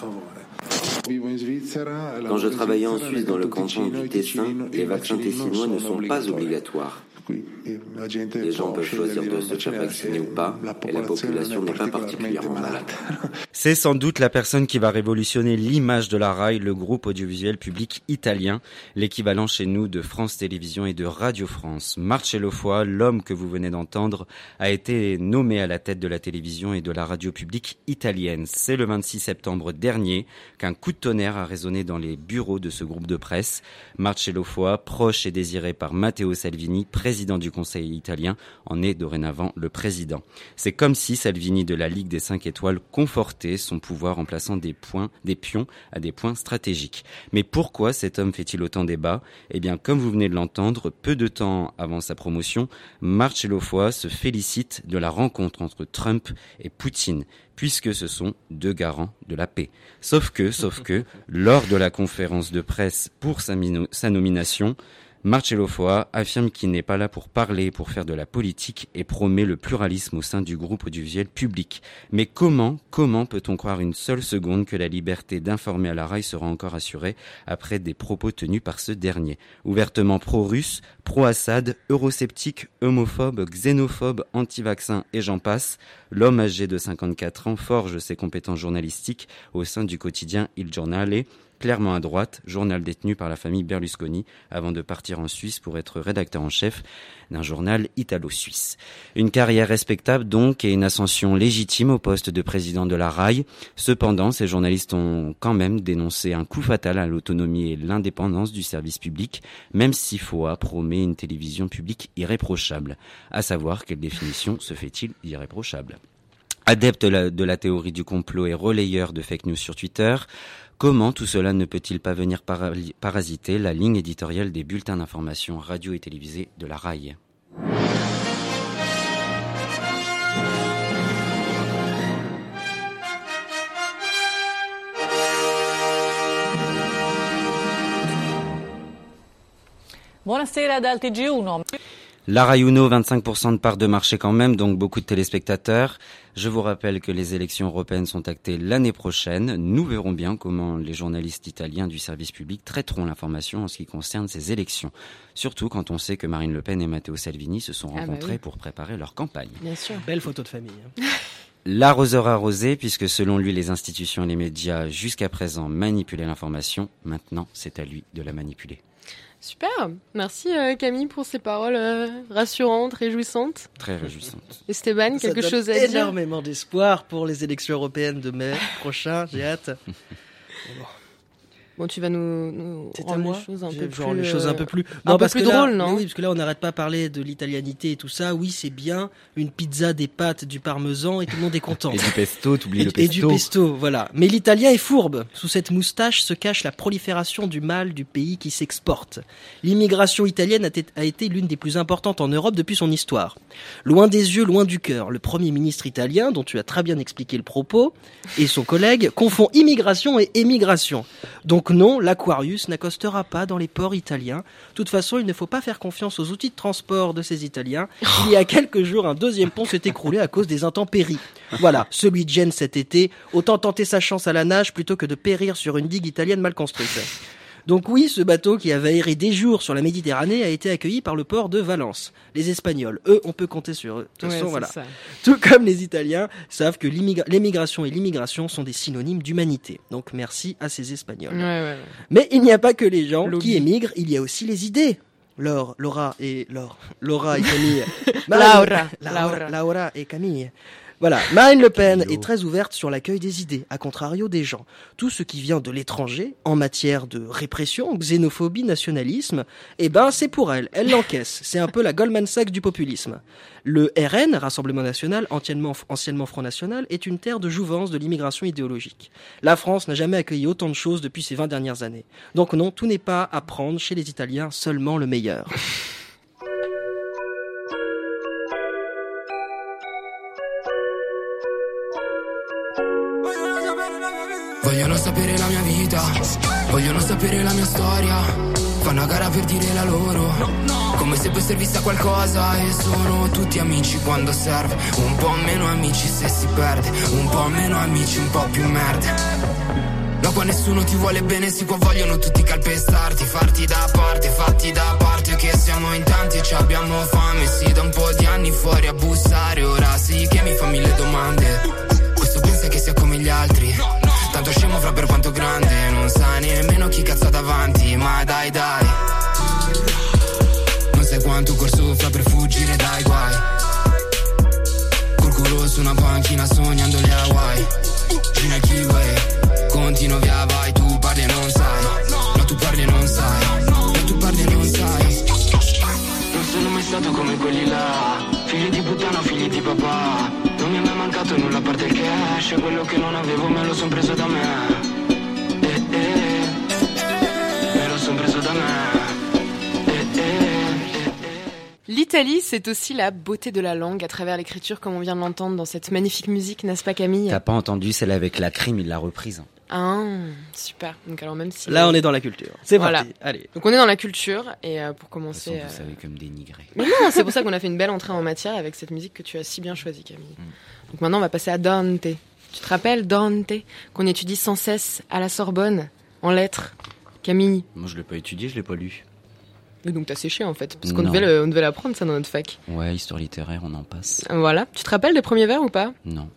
S11: je travaillais en Suisse dans le canton du Tessin, les vaccins tessinois ne sont pas obligatoires. Les gens peuvent choisir de se faire vacciner ou pas, et la population n'est pas particulièrement malade.
S3: C'est sans doute la personne qui va révolutionner l'image de la RAI, le groupe audiovisuel public italien, l'équivalent chez nous de France Télévisions et de Radio France. Marcello Foy, l'homme que vous venez d'entendre, a été nommé à la tête de la télévision et de la radio publique italienne. C'est le 26 septembre dernier qu'un coup de tonnerre a résonné dans les bureaux de ce groupe de presse. Marcello Foy, proche et désiré par Matteo Salvini, président du Conseil italien, en est dorénavant le président. C'est comme si Salvini de la Ligue des 5 étoiles confortait son pouvoir en plaçant des points, des pions à des points stratégiques. Mais pourquoi cet homme fait-il autant débat? Eh bien, comme vous venez de l'entendre, peu de temps avant sa promotion, Marcello Foy se félicite de la rencontre entre Trump et Poutine puisque ce sont deux garants de la paix. Sauf que, sauf que, lors de la conférence de presse pour sa nomination, Marcello Foa affirme qu'il n'est pas là pour parler, pour faire de la politique et promet le pluralisme au sein du groupe audiovisuel public. Mais comment, comment peut-on croire une seule seconde que la liberté d'informer à la RAI sera encore assurée après des propos tenus par ce dernier? Ouvertement pro-russe, pro-Assad, eurosceptique, homophobe, xénophobe, anti-vaccin et j'en passe, l'homme âgé de 54 ans forge ses compétences journalistiques au sein du quotidien Il Giornale clairement à droite, journal détenu par la famille Berlusconi, avant de partir en Suisse pour être rédacteur en chef d'un journal italo-suisse. Une carrière respectable donc et une ascension légitime au poste de président de la RAI. Cependant, ces journalistes ont quand même dénoncé un coup fatal à l'autonomie et l'indépendance du service public, même si FOA promet une télévision publique irréprochable. À savoir, quelle définition se fait-il irréprochable? Adepte de la théorie du complot et relayeur de fake news sur Twitter, Comment tout cela ne peut-il pas venir parasiter la ligne éditoriale des bulletins d'information radio et télévisés de la RAI?
S13: Buonasera dal TG1.
S3: La Rayuno, 25% de part de marché quand même, donc beaucoup de téléspectateurs. Je vous rappelle que les élections européennes sont actées l'année prochaine. Nous verrons bien comment les journalistes italiens du service public traiteront l'information en ce qui concerne ces élections. Surtout quand on sait que Marine Le Pen et Matteo Salvini se sont
S1: Ah bah
S3: rencontrés
S1: oui.
S3: pour préparer leur campagne.
S1: Bien sûr.
S2: Belle photo de famille. hein.
S3: L'arroseur arrosé, puisque selon lui, les institutions et les médias jusqu'à présent manipulaient l'information. Maintenant, c'est à lui de la manipuler.
S1: Super. Merci euh, Camille pour ces paroles euh, rassurantes, réjouissantes.
S3: Très réjouissante.
S1: Esteban,
S2: Ça
S1: quelque
S2: donne
S1: chose à dire?
S2: énormément d'espoir pour les élections européennes de mai prochain. J'ai hâte.
S1: Bon, tu vas nous, nous
S2: C'est à
S1: rendre les choses un
S2: Je
S1: peu plus,
S2: rendre les choses un peu plus.
S1: un peu
S2: parce
S1: plus
S2: que là-
S1: drôles, non
S2: Oui, parce que là, on n'arrête pas de parler de l'italianité et tout ça. Oui, c'est bien. Une pizza, des pâtes, du parmesan et tout le monde est content.
S3: Et du pesto, t'oublies le
S2: Et du
S3: pesto.
S2: pesto, voilà. Mais l'italien est fourbe. Sous cette moustache se cache la prolifération du mal du pays qui s'exporte. L'immigration italienne a, été- a été l'une des plus importantes en Europe depuis son histoire. Loin des yeux, loin du cœur, le premier ministre italien, dont tu as très bien expliqué le propos, et son collègue confond immigration et émigration. Donc non, l'Aquarius n'accostera pas dans les ports italiens. De toute façon, il ne faut pas faire confiance aux outils de transport de ces Italiens. Il y a quelques jours, un deuxième pont s'est écroulé à cause des intempéries. Voilà, celui de Gênes cet été, autant tenter sa chance à la nage plutôt que de périr sur une digue italienne mal construite. Donc oui, ce bateau qui avait erré des jours sur la Méditerranée a été accueilli par le port de Valence. Les Espagnols, eux, on peut compter sur eux. De toute
S1: Ouais,
S2: façon,
S1: c'est
S2: voilà.
S1: ça.
S2: Tout comme les Italiens savent que l'émigration et l'immigration sont des synonymes d'humanité. Donc merci à ces Espagnols.
S1: Ouais, ouais, ouais.
S2: Mais il n'y a pas que les gens
S1: Lobby.
S2: qui émigrent, il y a aussi les idées. Laure, Laura et Laure, Laura et Camille.
S1: Laura.
S2: Laura et Camille. Voilà, Marine Le Pen est très ouverte sur l'accueil des idées, à contrario des gens. Tout ce qui vient de l'étranger, en matière de répression, xénophobie, nationalisme, eh ben c'est pour elle, elle l'encaisse. C'est un peu la Goldman Sachs du populisme. Le RN, Rassemblement National, anciennement, anciennement Front National, est une terre de jouvence de l'immigration idéologique. La France n'a jamais accueilli autant de choses depuis ces 20 dernières années. Donc non, tout n'est pas à prendre chez les Italiens, seulement le meilleur.
S14: Vogliono sapere la mia vita, vogliono sapere la mia storia. Fanno a gara per dire la loro, come se poi servisse a qualcosa. E sono tutti amici quando serve. Un po' meno amici se si perde, un po' meno amici, un po' più merda. No, qua nessuno ti vuole bene, sì, qua vogliono tutti calpestarti, farti da parte, fatti da parte, che siamo in tanti e ci abbiamo fame, sì, da un po' di anni fuori a bussare, ora sì che
S1: L'Italie, c'est aussi la beauté de la langue à travers l'écriture, comme on vient de l'entendre dans cette magnifique musique, n'est-ce pas Camille
S3: T'as pas entendu celle avec la crime, il l'a reprise.
S1: Ah, super. Donc alors même si
S2: Là, on est dans la culture. C'est
S1: Voilà.
S2: parti. Allez.
S1: Donc on est dans la culture et euh, pour commencer.
S3: Vous
S1: euh,
S3: savez comme dénigrer.
S1: Mais non, c'est pour ça qu'on a fait une belle entrée en matière avec cette musique que tu as si bien choisie, Camille. Donc maintenant, on va passer à Dante. Tu te rappelles Dante qu'on étudie sans cesse à la Sorbonne en lettres? Camille?
S3: Moi, je l'ai pas étudié, je l'ai pas lu.
S1: Et donc t'as séché en fait, parce qu'on devait, le- on devait l'apprendre ça dans notre fac.
S3: Ouais, histoire littéraire, on en passe.
S1: Voilà. Tu te rappelles des premiers vers ou pas?
S3: Non.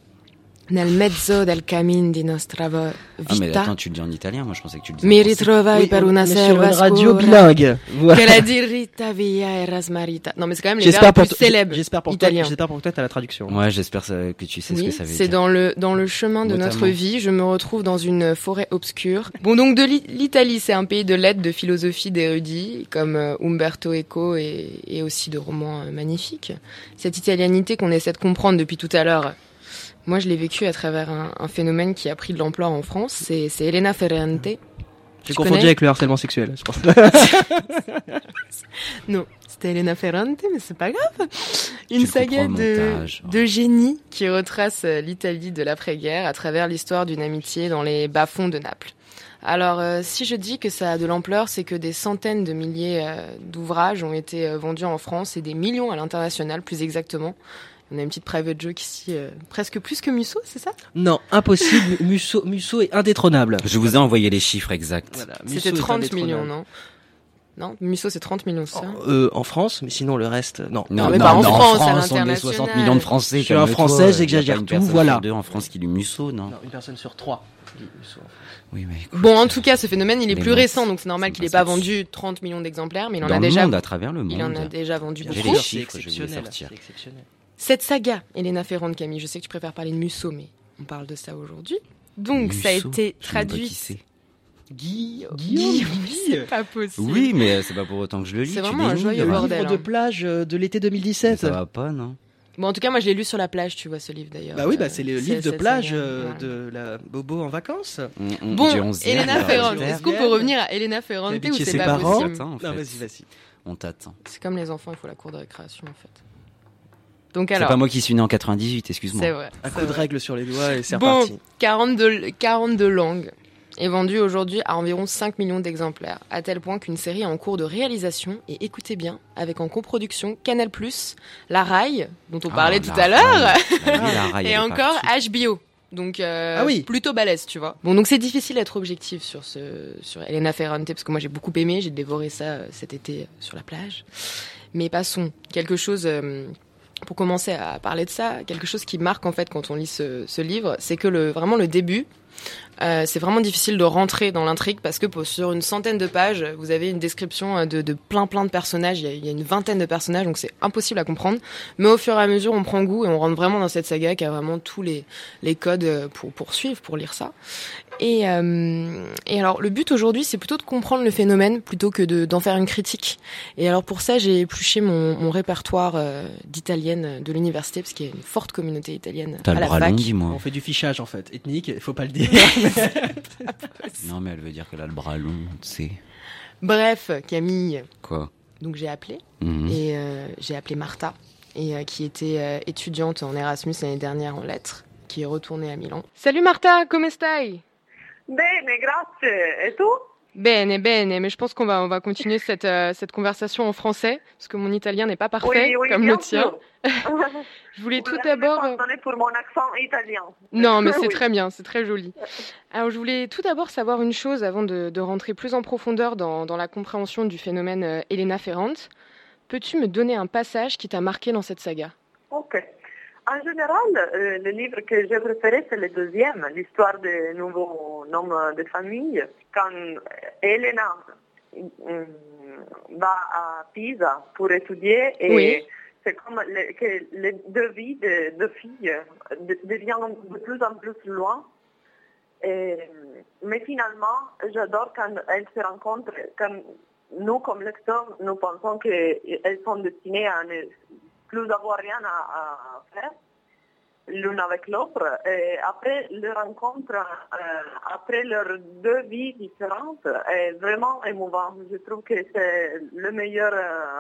S1: Nel mezzo del cammin di nostra vo-
S3: Ah, mais
S1: vita
S3: attends, tu le dis en italien, moi je pensais que tu le disais.
S1: mi ritrovai
S2: Oui,
S1: per una
S2: sur une radio
S1: scura
S2: bilingue. Voilà.
S1: che la dirita via era smarrita. Non mais c'est quand même les
S2: pour,
S1: plus célèbres
S2: j'espère pour toi, j'espère pour toi, t'as la traduction.
S3: Ouais, j'espère que tu sais ce que ça veut
S1: c'est
S3: dire.
S1: dans le dans le chemin de notre vie. Je me retrouve dans une forêt obscure. Bon, donc de l'I- l'Italie, c'est un pays de lettres, de philosophie, d'érudits comme euh, Umberto Eco et, et aussi de romans euh, magnifiques. Cette italianité qu'on essaie de comprendre depuis tout à l'heure. Moi, je l'ai vécu à travers un, un phénomène qui a pris de l'ampleur en France. C'est Elena Ferrante.
S2: J'ai
S1: Tu
S2: confondu avec le harcèlement sexuel, je pense.
S1: Non, c'était Elena Ferrante, mais c'est pas grave. Une
S3: Tu
S1: saga de, de génie qui retrace euh, l'Italie de l'après-guerre à travers l'histoire d'une amitié dans les bas-fonds de Naples. Alors, euh, si je dis que ça a de l'ampleur, c'est que des centaines de milliers euh, d'ouvrages ont été euh, vendus en France et des millions à l'international, plus exactement. On a une petite private joke ici, euh, presque plus que Musso, c'est ça?
S2: Non, impossible. Musso, Musso est indétrônable.
S3: Je vous ai envoyé les chiffres exacts.
S2: Voilà, Musso
S1: C'était
S2: est
S1: 30 millions, non? Non, Musso c'est 30 millions, c'est ça?
S2: Euh, en France, mais sinon le reste, non.
S3: Non,
S1: mais
S3: non,
S1: pas en France, à
S3: on est
S1: l'international.
S3: 60 millions de Français.
S2: Je suis un. Français,
S3: Il y a
S2: j'exagère tout,
S3: personne
S2: voilà.
S3: sur deux en France qui lit Musso, non,
S2: Non, une personne sur trois.
S3: Oui, mais écoute,
S1: Bon, en tout cas, ce phénomène, il est plus récent, donc c'est normal qu'il n'ait
S3: pas
S1: vendu 30 millions d'exemplaires, mais il en
S3: dans
S1: a
S3: le
S1: déjà,
S3: monde, à travers le monde.
S1: il en a déjà vendu beaucoup.
S3: les chiffres, je vais les
S2: exceptionnel.
S3: sortir.
S1: Cette saga, Elena Ferrand, Camille, je sais que tu préfères parler de Musso, mais on parle de ça aujourd'hui. Donc, ça a été traduit.
S3: qui c'est.
S2: Guy,
S1: Guillaume, c'est pas possible.
S3: Oui, mais euh, c'est pas pour autant que je le lis.
S1: C'est vraiment un joyeux
S2: Le
S1: bordel,
S2: livre de
S1: hein.
S2: plage euh, de l'été
S3: Mais
S2: 2017.
S3: Ça va pas, non?
S1: Bon, en tout cas, moi, je l'ai lu sur la plage, tu vois, ce livre d'ailleurs.
S2: Bah oui, bah c'est le livre de plage euh, de la Bobo en vacances.
S3: On- on-
S1: Bon,
S3: du 11e,
S1: Elena Ferrand, est-ce qu'on peut revenir à Elena
S2: habite
S1: ou c'est
S2: ses
S1: pas
S2: parents.
S1: possible
S3: Attends, en fait.
S2: Non, vas-y, vas-y.
S3: On t'attend.
S1: C'est comme les enfants, il faut la cour de récréation, en fait. Donc
S3: C'est
S1: alors,
S3: pas moi qui suis né en 98, excuse-moi.
S1: c'est vrai.
S2: Un
S1: c'est
S2: coup de règle sur les doigts et c'est
S1: Bon,
S2: reparti.
S1: 42, 42 langues est vendue aujourd'hui à environ 5 millions d'exemplaires, à tel point qu'une série est en cours de réalisation, et écoutez bien, avec en coproduction Canal+, La Rai, dont on
S3: Ah,
S1: parlait
S3: la
S1: tout à l'heure, et encore. HBO. Donc euh,
S2: Ah oui.
S1: plutôt balèze, tu vois. Bon, donc c'est difficile d'être objectif sur ce sur Elena Ferrante parce que moi j'ai beaucoup aimé, j'ai dévoré ça euh, cet été euh, sur la plage. Mais passons, quelque chose euh, pour commencer à parler de ça, quelque chose qui marque en fait quand on lit ce, livre, c'est que le vraiment le début euh, c'est vraiment difficile de rentrer dans l'intrigue parce que sur une centaine de pages, vous avez une description euh, de, plein plein de personnages. Il y, a, une vingtaine de personnages, donc c'est impossible à comprendre. Mais au fur et à mesure, on prend goût et on rentre vraiment dans cette saga qui a vraiment tous les, les codes euh, pour, pour suivre, pour lire ça. Et, euh, et alors, le but aujourd'hui, c'est plutôt de comprendre le phénomène plutôt que de- d'en faire une critique. Et alors pour ça, j'ai épluché mon, mon répertoire euh, d'italienne de l'université parce qu'il y a une forte communauté italienne
S3: T'as
S1: à
S3: le
S1: la
S3: bras
S1: fac.
S3: long, dis-moi.
S2: On fait du fichage en fait, ethnique, il faut pas le dire.
S3: Non, mais elle veut dire qu'elle a le bras long, tu sais.
S1: Bref, Camille,
S3: Quoi?
S1: Donc j'ai appelé
S3: Mhm.
S1: et euh, j'ai appelé Martha et euh, qui était euh, étudiante en Erasmus l'année dernière en lettres qui est retournée à Milan. Salut Martha, come stai?
S15: Bene, grazie. Et tu?
S1: Bene, bene, mais je pense qu'on va on va continuer cette euh, cette conversation en français parce que mon italien n'est pas parfait
S15: Oui, oui,
S1: comme le tien. Je voulais tout
S15: Vous
S1: d'abord euh,
S15: pour mon accent italien.
S1: Non, mais c'est
S15: Oui.
S1: très bien, c'est très joli. Alors, je voulais tout d'abord savoir une chose avant de, de rentrer plus en profondeur dans, dans la compréhension du phénomène euh, Elena Ferrante. Peux-tu me donner un passage qui t'a marqué dans cette saga?
S15: Ok. En général, euh, le livre que j'ai préféré, c'est le deuxième, l'histoire des nouveaux noms de famille. Quand euh, Elena euh, va à Pisa pour étudier et
S1: Oui.
S15: c'est comme le- que les deux vies de deux filles de- deviennent de plus en plus loin. Et- mais finalement, j'adore quand elles se rencontrent, quand nous, comme lecteurs, nous pensons qu'elles sont destinées à ne plus avoir rien à, faire l'une avec l'autre. Et après leur rencontre, euh, après leurs deux vies différentes, est vraiment émouvant. Je trouve que c'est le meilleur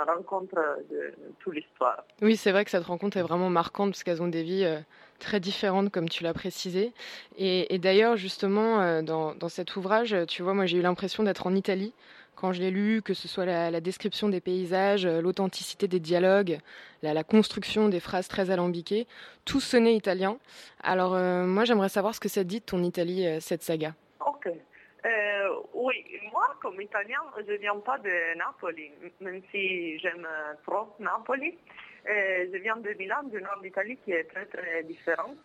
S15: rencontre de toute l'histoire.
S1: Oui, c'est vrai que cette rencontre est vraiment marquante parce qu'elles ont des vies très différentes, comme tu l'as précisé. Et, et d'ailleurs, justement, dans, dans cet ouvrage, tu vois, moi j'ai eu l'impression d'être en Italie quand je l'ai lu, que ce soit la, description des paysages, euh, l'authenticité des dialogues, la, construction des phrases très alambiquées, tout sonnait italien. Alors euh, moi j'aimerais savoir ce que ça dit ton Italie, euh, cette saga.
S15: Ok. Oui, moi, comme italien, je ne viens pas de Napoli, même si j'aime trop Napoli. Je viens de Milan, du nord d'Italie, qui est très, très différente.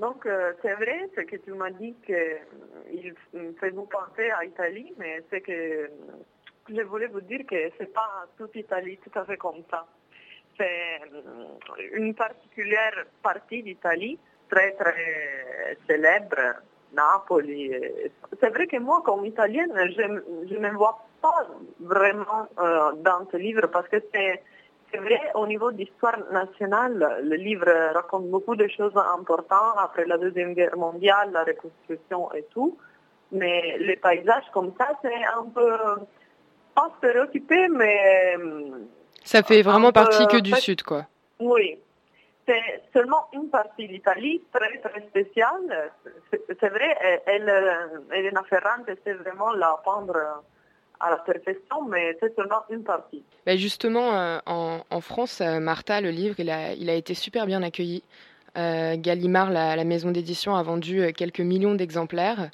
S15: Donc, euh, c'est vrai, ce que tu m'as dit qu'il fait vous penser à Italie, mais c'est que euh, je voulais vous dire que c'est pas toute Italie tout à fait comme ça. C'est euh, une particulière partie d'Italie, très, très célèbre, Napoli. C'est vrai que moi, comme italienne, je ne me vois pas vraiment euh, dans ce livre parce que c'est c'est vrai, au niveau d'histoire nationale, le livre raconte beaucoup de choses importantes après la Deuxième Guerre mondiale, la reconstruction et tout. Mais les paysages comme ça, c'est un peu, pas stéréotypé, mais
S1: Ça fait vraiment
S15: peu,
S1: partie que du
S15: fait,
S1: sud, quoi.
S15: oui. C'est seulement une partie d'Italie très très spéciale. C'est c'est vrai, elle, Ferrante sait vraiment la peindre à la perfection, mais c'est seulement une partie.
S1: Bah, justement, euh, en, en France, euh, Martha, le livre, il a, il a été super bien accueilli. Euh, Gallimard, la, la maison d'édition, a vendu quelques millions d'exemplaires.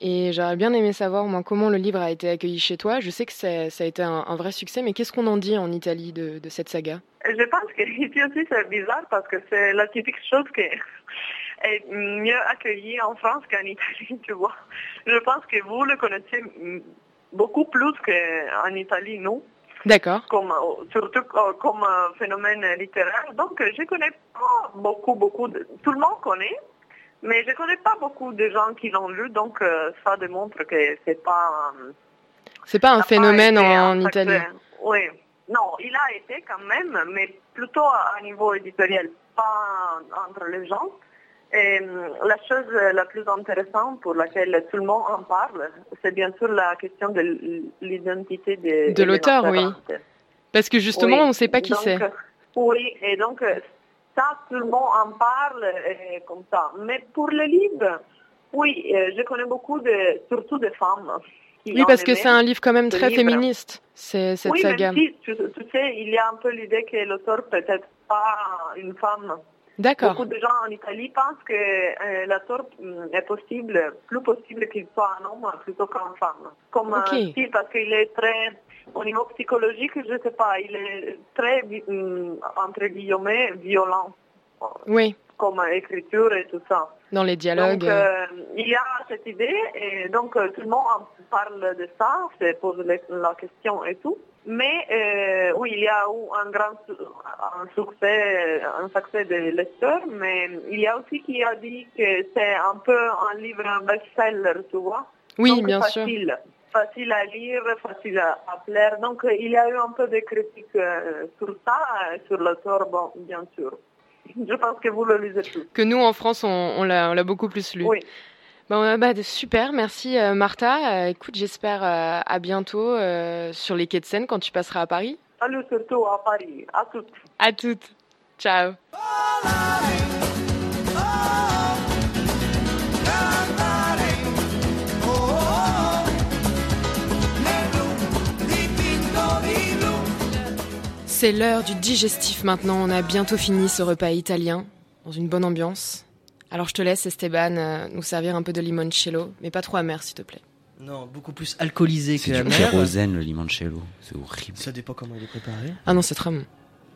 S1: Et j'aurais bien aimé savoir, moi, comment le livre a été accueilli chez toi. Je sais que ça a été un, un vrai succès, mais qu'est-ce qu'on en dit en Italie de, de cette saga?
S15: Je pense qu'ici aussi c'est bizarre parce que c'est la typique chose qui est mieux accueillie en France qu'en Italie, tu vois. Je pense que vous le connaissez beaucoup plus qu'en Italie, nous.
S1: D'accord.
S15: comme, euh, surtout euh, comme euh, phénomène littéraire. Donc, je connais pas beaucoup, beaucoup de... Tout le monde connaît, mais je connais pas beaucoup de gens qui l'ont lu, donc ça démontre que c'est pas...
S1: C'est pas un
S15: pas
S1: phénomène en, Italie.
S15: Oui. Non, il a été quand même, mais plutôt à un niveau éditorial, pas entre les gens. Et euh, la chose la plus intéressante pour laquelle tout le monde en parle, c'est bien sûr la question de l'identité de,
S1: De l'auteur, oui. Parce que justement,
S15: Oui.
S1: on ne sait pas qui c'est.
S15: Oui, et donc ça, tout le monde en parle euh, comme ça. Mais pour le livre, oui, euh, je connais beaucoup de, surtout de femmes. qui
S1: Oui, parce que c'est un livre quand même très
S15: livre.
S1: féministe, c'est cette
S15: oui,
S1: saga.
S15: même si, tu, tu sais, il y a un peu l'idée que l'auteur peut-être pas une femme
S1: D'accord.
S15: Beaucoup de gens en Italie pensent que euh, la torpe hum, est possible, plus possible qu'il soit un homme plutôt qu'une femme. Comme
S1: Ok.
S15: un style, parce qu'il est très, au niveau psychologique, je ne sais pas, il est très, hum, entre guillemets, violent,
S1: Oui,
S15: comme écriture et tout ça.
S1: Dans les dialogues.
S15: Donc, euh, il y a cette idée et donc euh, tout le monde parle de ça, se pose la question et tout. Mais euh, oui, il y a eu un grand un succès, un succès de lecteurs, mais il y a aussi qui a dit que c'est un peu un livre best-seller, tu vois.
S1: Oui,
S15: Donc,
S1: bien sûr.
S15: facile, Facile à lire, facile à, à plaire. Donc euh, il y a eu un peu de critiques euh, sur ça, euh, sur l'auteur, bon, bien sûr. Je pense que vous le lisez tous.
S1: Que nous, en France, on, on l'a on l'a beaucoup plus lu.
S15: Oui.
S1: Bah, bah, super, merci euh, Martha. Euh, écoute, j'espère euh, à bientôt euh, sur les quais de Seine quand tu passeras à Paris.
S15: Salut surtout à Paris. À toutes.
S1: À toutes. Ciao. C'est l'heure du digestif maintenant. On a bientôt fini ce repas italien dans une bonne ambiance. Alors je te laisse Esteban euh, nous servir un peu de limoncello, mais pas trop amer s'il te plaît.
S2: Non, beaucoup plus alcoolisé
S3: C'est
S2: que
S3: du
S2: amer.
S3: kérosène, le limoncello. C'est horrible.
S2: Ça dépend comment il est préparé.
S1: Ah non, c'est très bon.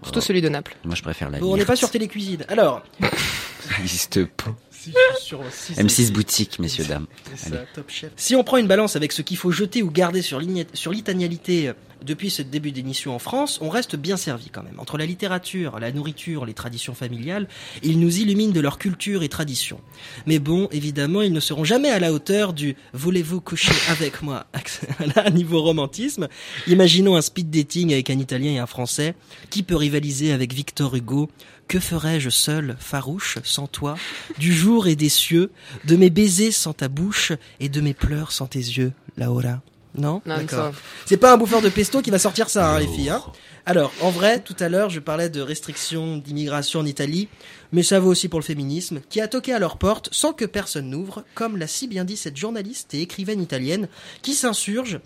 S1: Surtout
S3: Oh.
S1: celui de Naples.
S3: Moi, je préfère la
S2: Bon, on n'est pas sur Télécuisine. Alors,
S3: Ça n'existe pas.
S2: Si, je suis sûr, si, c'est-
S3: M6 boutique, messieurs, dames.
S2: C'est ça, top chef. Si on prend une balance avec ce qu'il faut jeter ou garder sur l'igna- sur l'italianité depuis ce début d'émission en France, on reste bien servi quand même. Entre la littérature, la nourriture, les traditions familiales, ils nous illuminent de leur culture et tradition. Mais bon, évidemment, ils ne seront jamais à la hauteur du voulez-vous coucher avec moi Là, niveau romantisme, imaginons un speed dating avec un Italien et un Français. Qui peut rivaliser avec Victor Hugo? Que ferais-je seul, farouche, sans toi, du jour et des cieux, de mes baisers sans ta bouche et de mes pleurs sans tes yeux, Laura Non,
S1: Non,
S2: D'accord. C'est pas un bouffeur de pesto qui va sortir ça, hein, les filles. Hein Alors, en vrai, tout à l'heure, je parlais de restrictions d'immigration en Italie, mais ça vaut aussi pour le féminisme, qui a toqué à leur porte sans que personne n'ouvre, comme l'a si bien dit cette journaliste et écrivaine italienne, qui s'insurge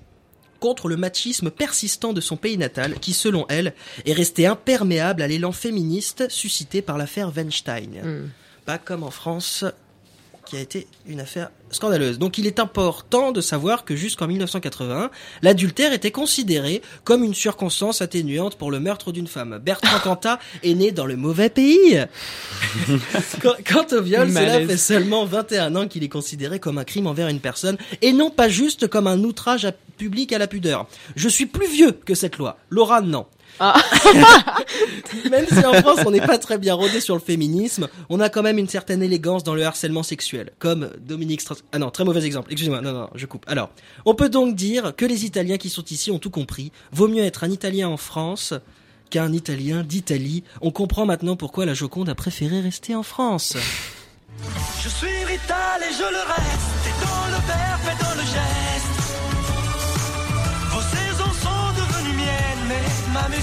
S2: contre le machisme persistant de son pays natal, qui, selon elle, est resté imperméable à l'élan féministe suscité par l'affaire Weinstein.
S1: Hmm.
S2: Pas comme en France, qui a été une affaire scandaleuse. Donc il est important de savoir que jusqu'en 1981, l'adultère était considéré comme une circonstance atténuante pour le meurtre d'une femme. Bertrand Cantat est né dans le mauvais pays. Quant- au viol, cela fait seulement 21 ans qu'il est considéré comme un crime envers une personne et non pas juste comme un outrage à- public à la pudeur. Je suis plus vieux que cette loi. Laura, non.
S1: Ah.
S2: même si en France on n'est pas très bien rodé sur le féminisme, on a quand même une certaine élégance dans le harcèlement sexuel, comme Dominique Strauss. Ah non, très mauvais exemple. Excusez-moi, non, non, je coupe. Alors, on peut donc dire que les Italiens qui sont ici ont tout compris. Vaut mieux être un Italien en France qu'un Italien d'Italie. On comprend maintenant pourquoi la Joconde a préféré rester en France.
S10: Je suis vital et je le reste, et dans le verbe et dans le geste.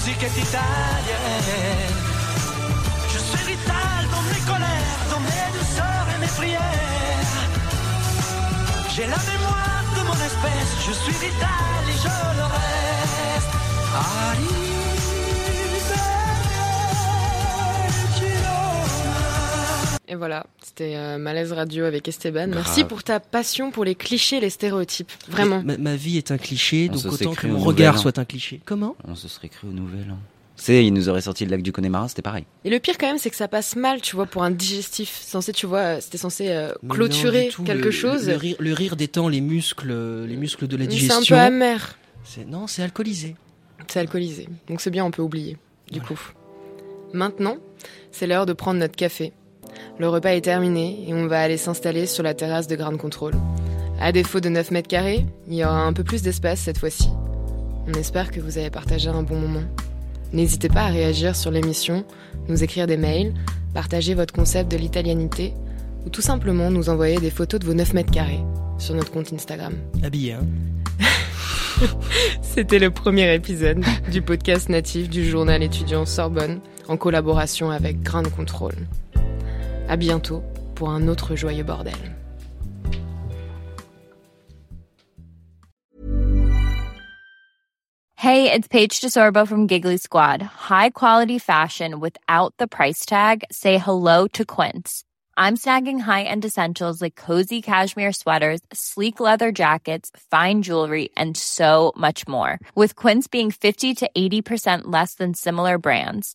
S10: Musique est italienne. Je suis vital dans mes colères, dans mes douceurs et mes prières. J'ai la mémoire de mon espèce, je suis vital et je le reste.
S1: Et voilà, c'était euh, Malaise Radio avec Esteban.
S2: Grave.
S1: Merci pour ta passion pour les clichés, les stéréotypes. Vraiment.
S2: Ma, ma vie est un cliché,
S3: On
S2: donc autant que mon regard soit un cliché. Comment?
S3: On se serait cru au nouvel an. Tu sais, il nous aurait sorti le lac du Connemara, c'était pareil.
S1: Et le pire quand même, c'est que ça passe mal, tu vois, pour un digestif. Censé, tu vois, euh, c'était censé euh,
S2: non,
S1: clôturer
S2: tout.
S1: quelque
S2: Le-
S1: chose.
S2: Le, rire, le rire détend les muscles, les muscles de la digestion.
S1: C'est un peu amer.
S2: C'est- Non, c'est alcoolisé.
S1: C'est alcoolisé. Donc c'est bien, on peut oublier. Du coup. Maintenant, c'est l'heure de prendre notre café. Le repas est terminé et on va aller s'installer sur la terrasse de Ground Control. À défaut de 9 mètres carrés, il y aura un peu plus d'espace cette fois-ci. On espère que vous avez partagé un bon moment. N'hésitez pas à réagir sur l'émission, nous écrire des mails, partager votre concept de l'italianité ou tout simplement nous envoyer des photos de vos 9 mètres carrés sur notre compte Instagram.
S2: Habillé, hein
S1: C'était le premier épisode du podcast natif du journal étudiant Sorbonne en collaboration avec Ground Control. À bientôt pour un autre joyeux bordel.
S16: Hey, it's Paige DeSorbo from Giggly Squad. High quality fashion without the price tag. Say hello to Quince. I'm snagging high-end essentials like cozy cashmere sweaters, sleek leather jackets, fine jewelry, and so much more. With Quince being 50 to 80% less than similar brands.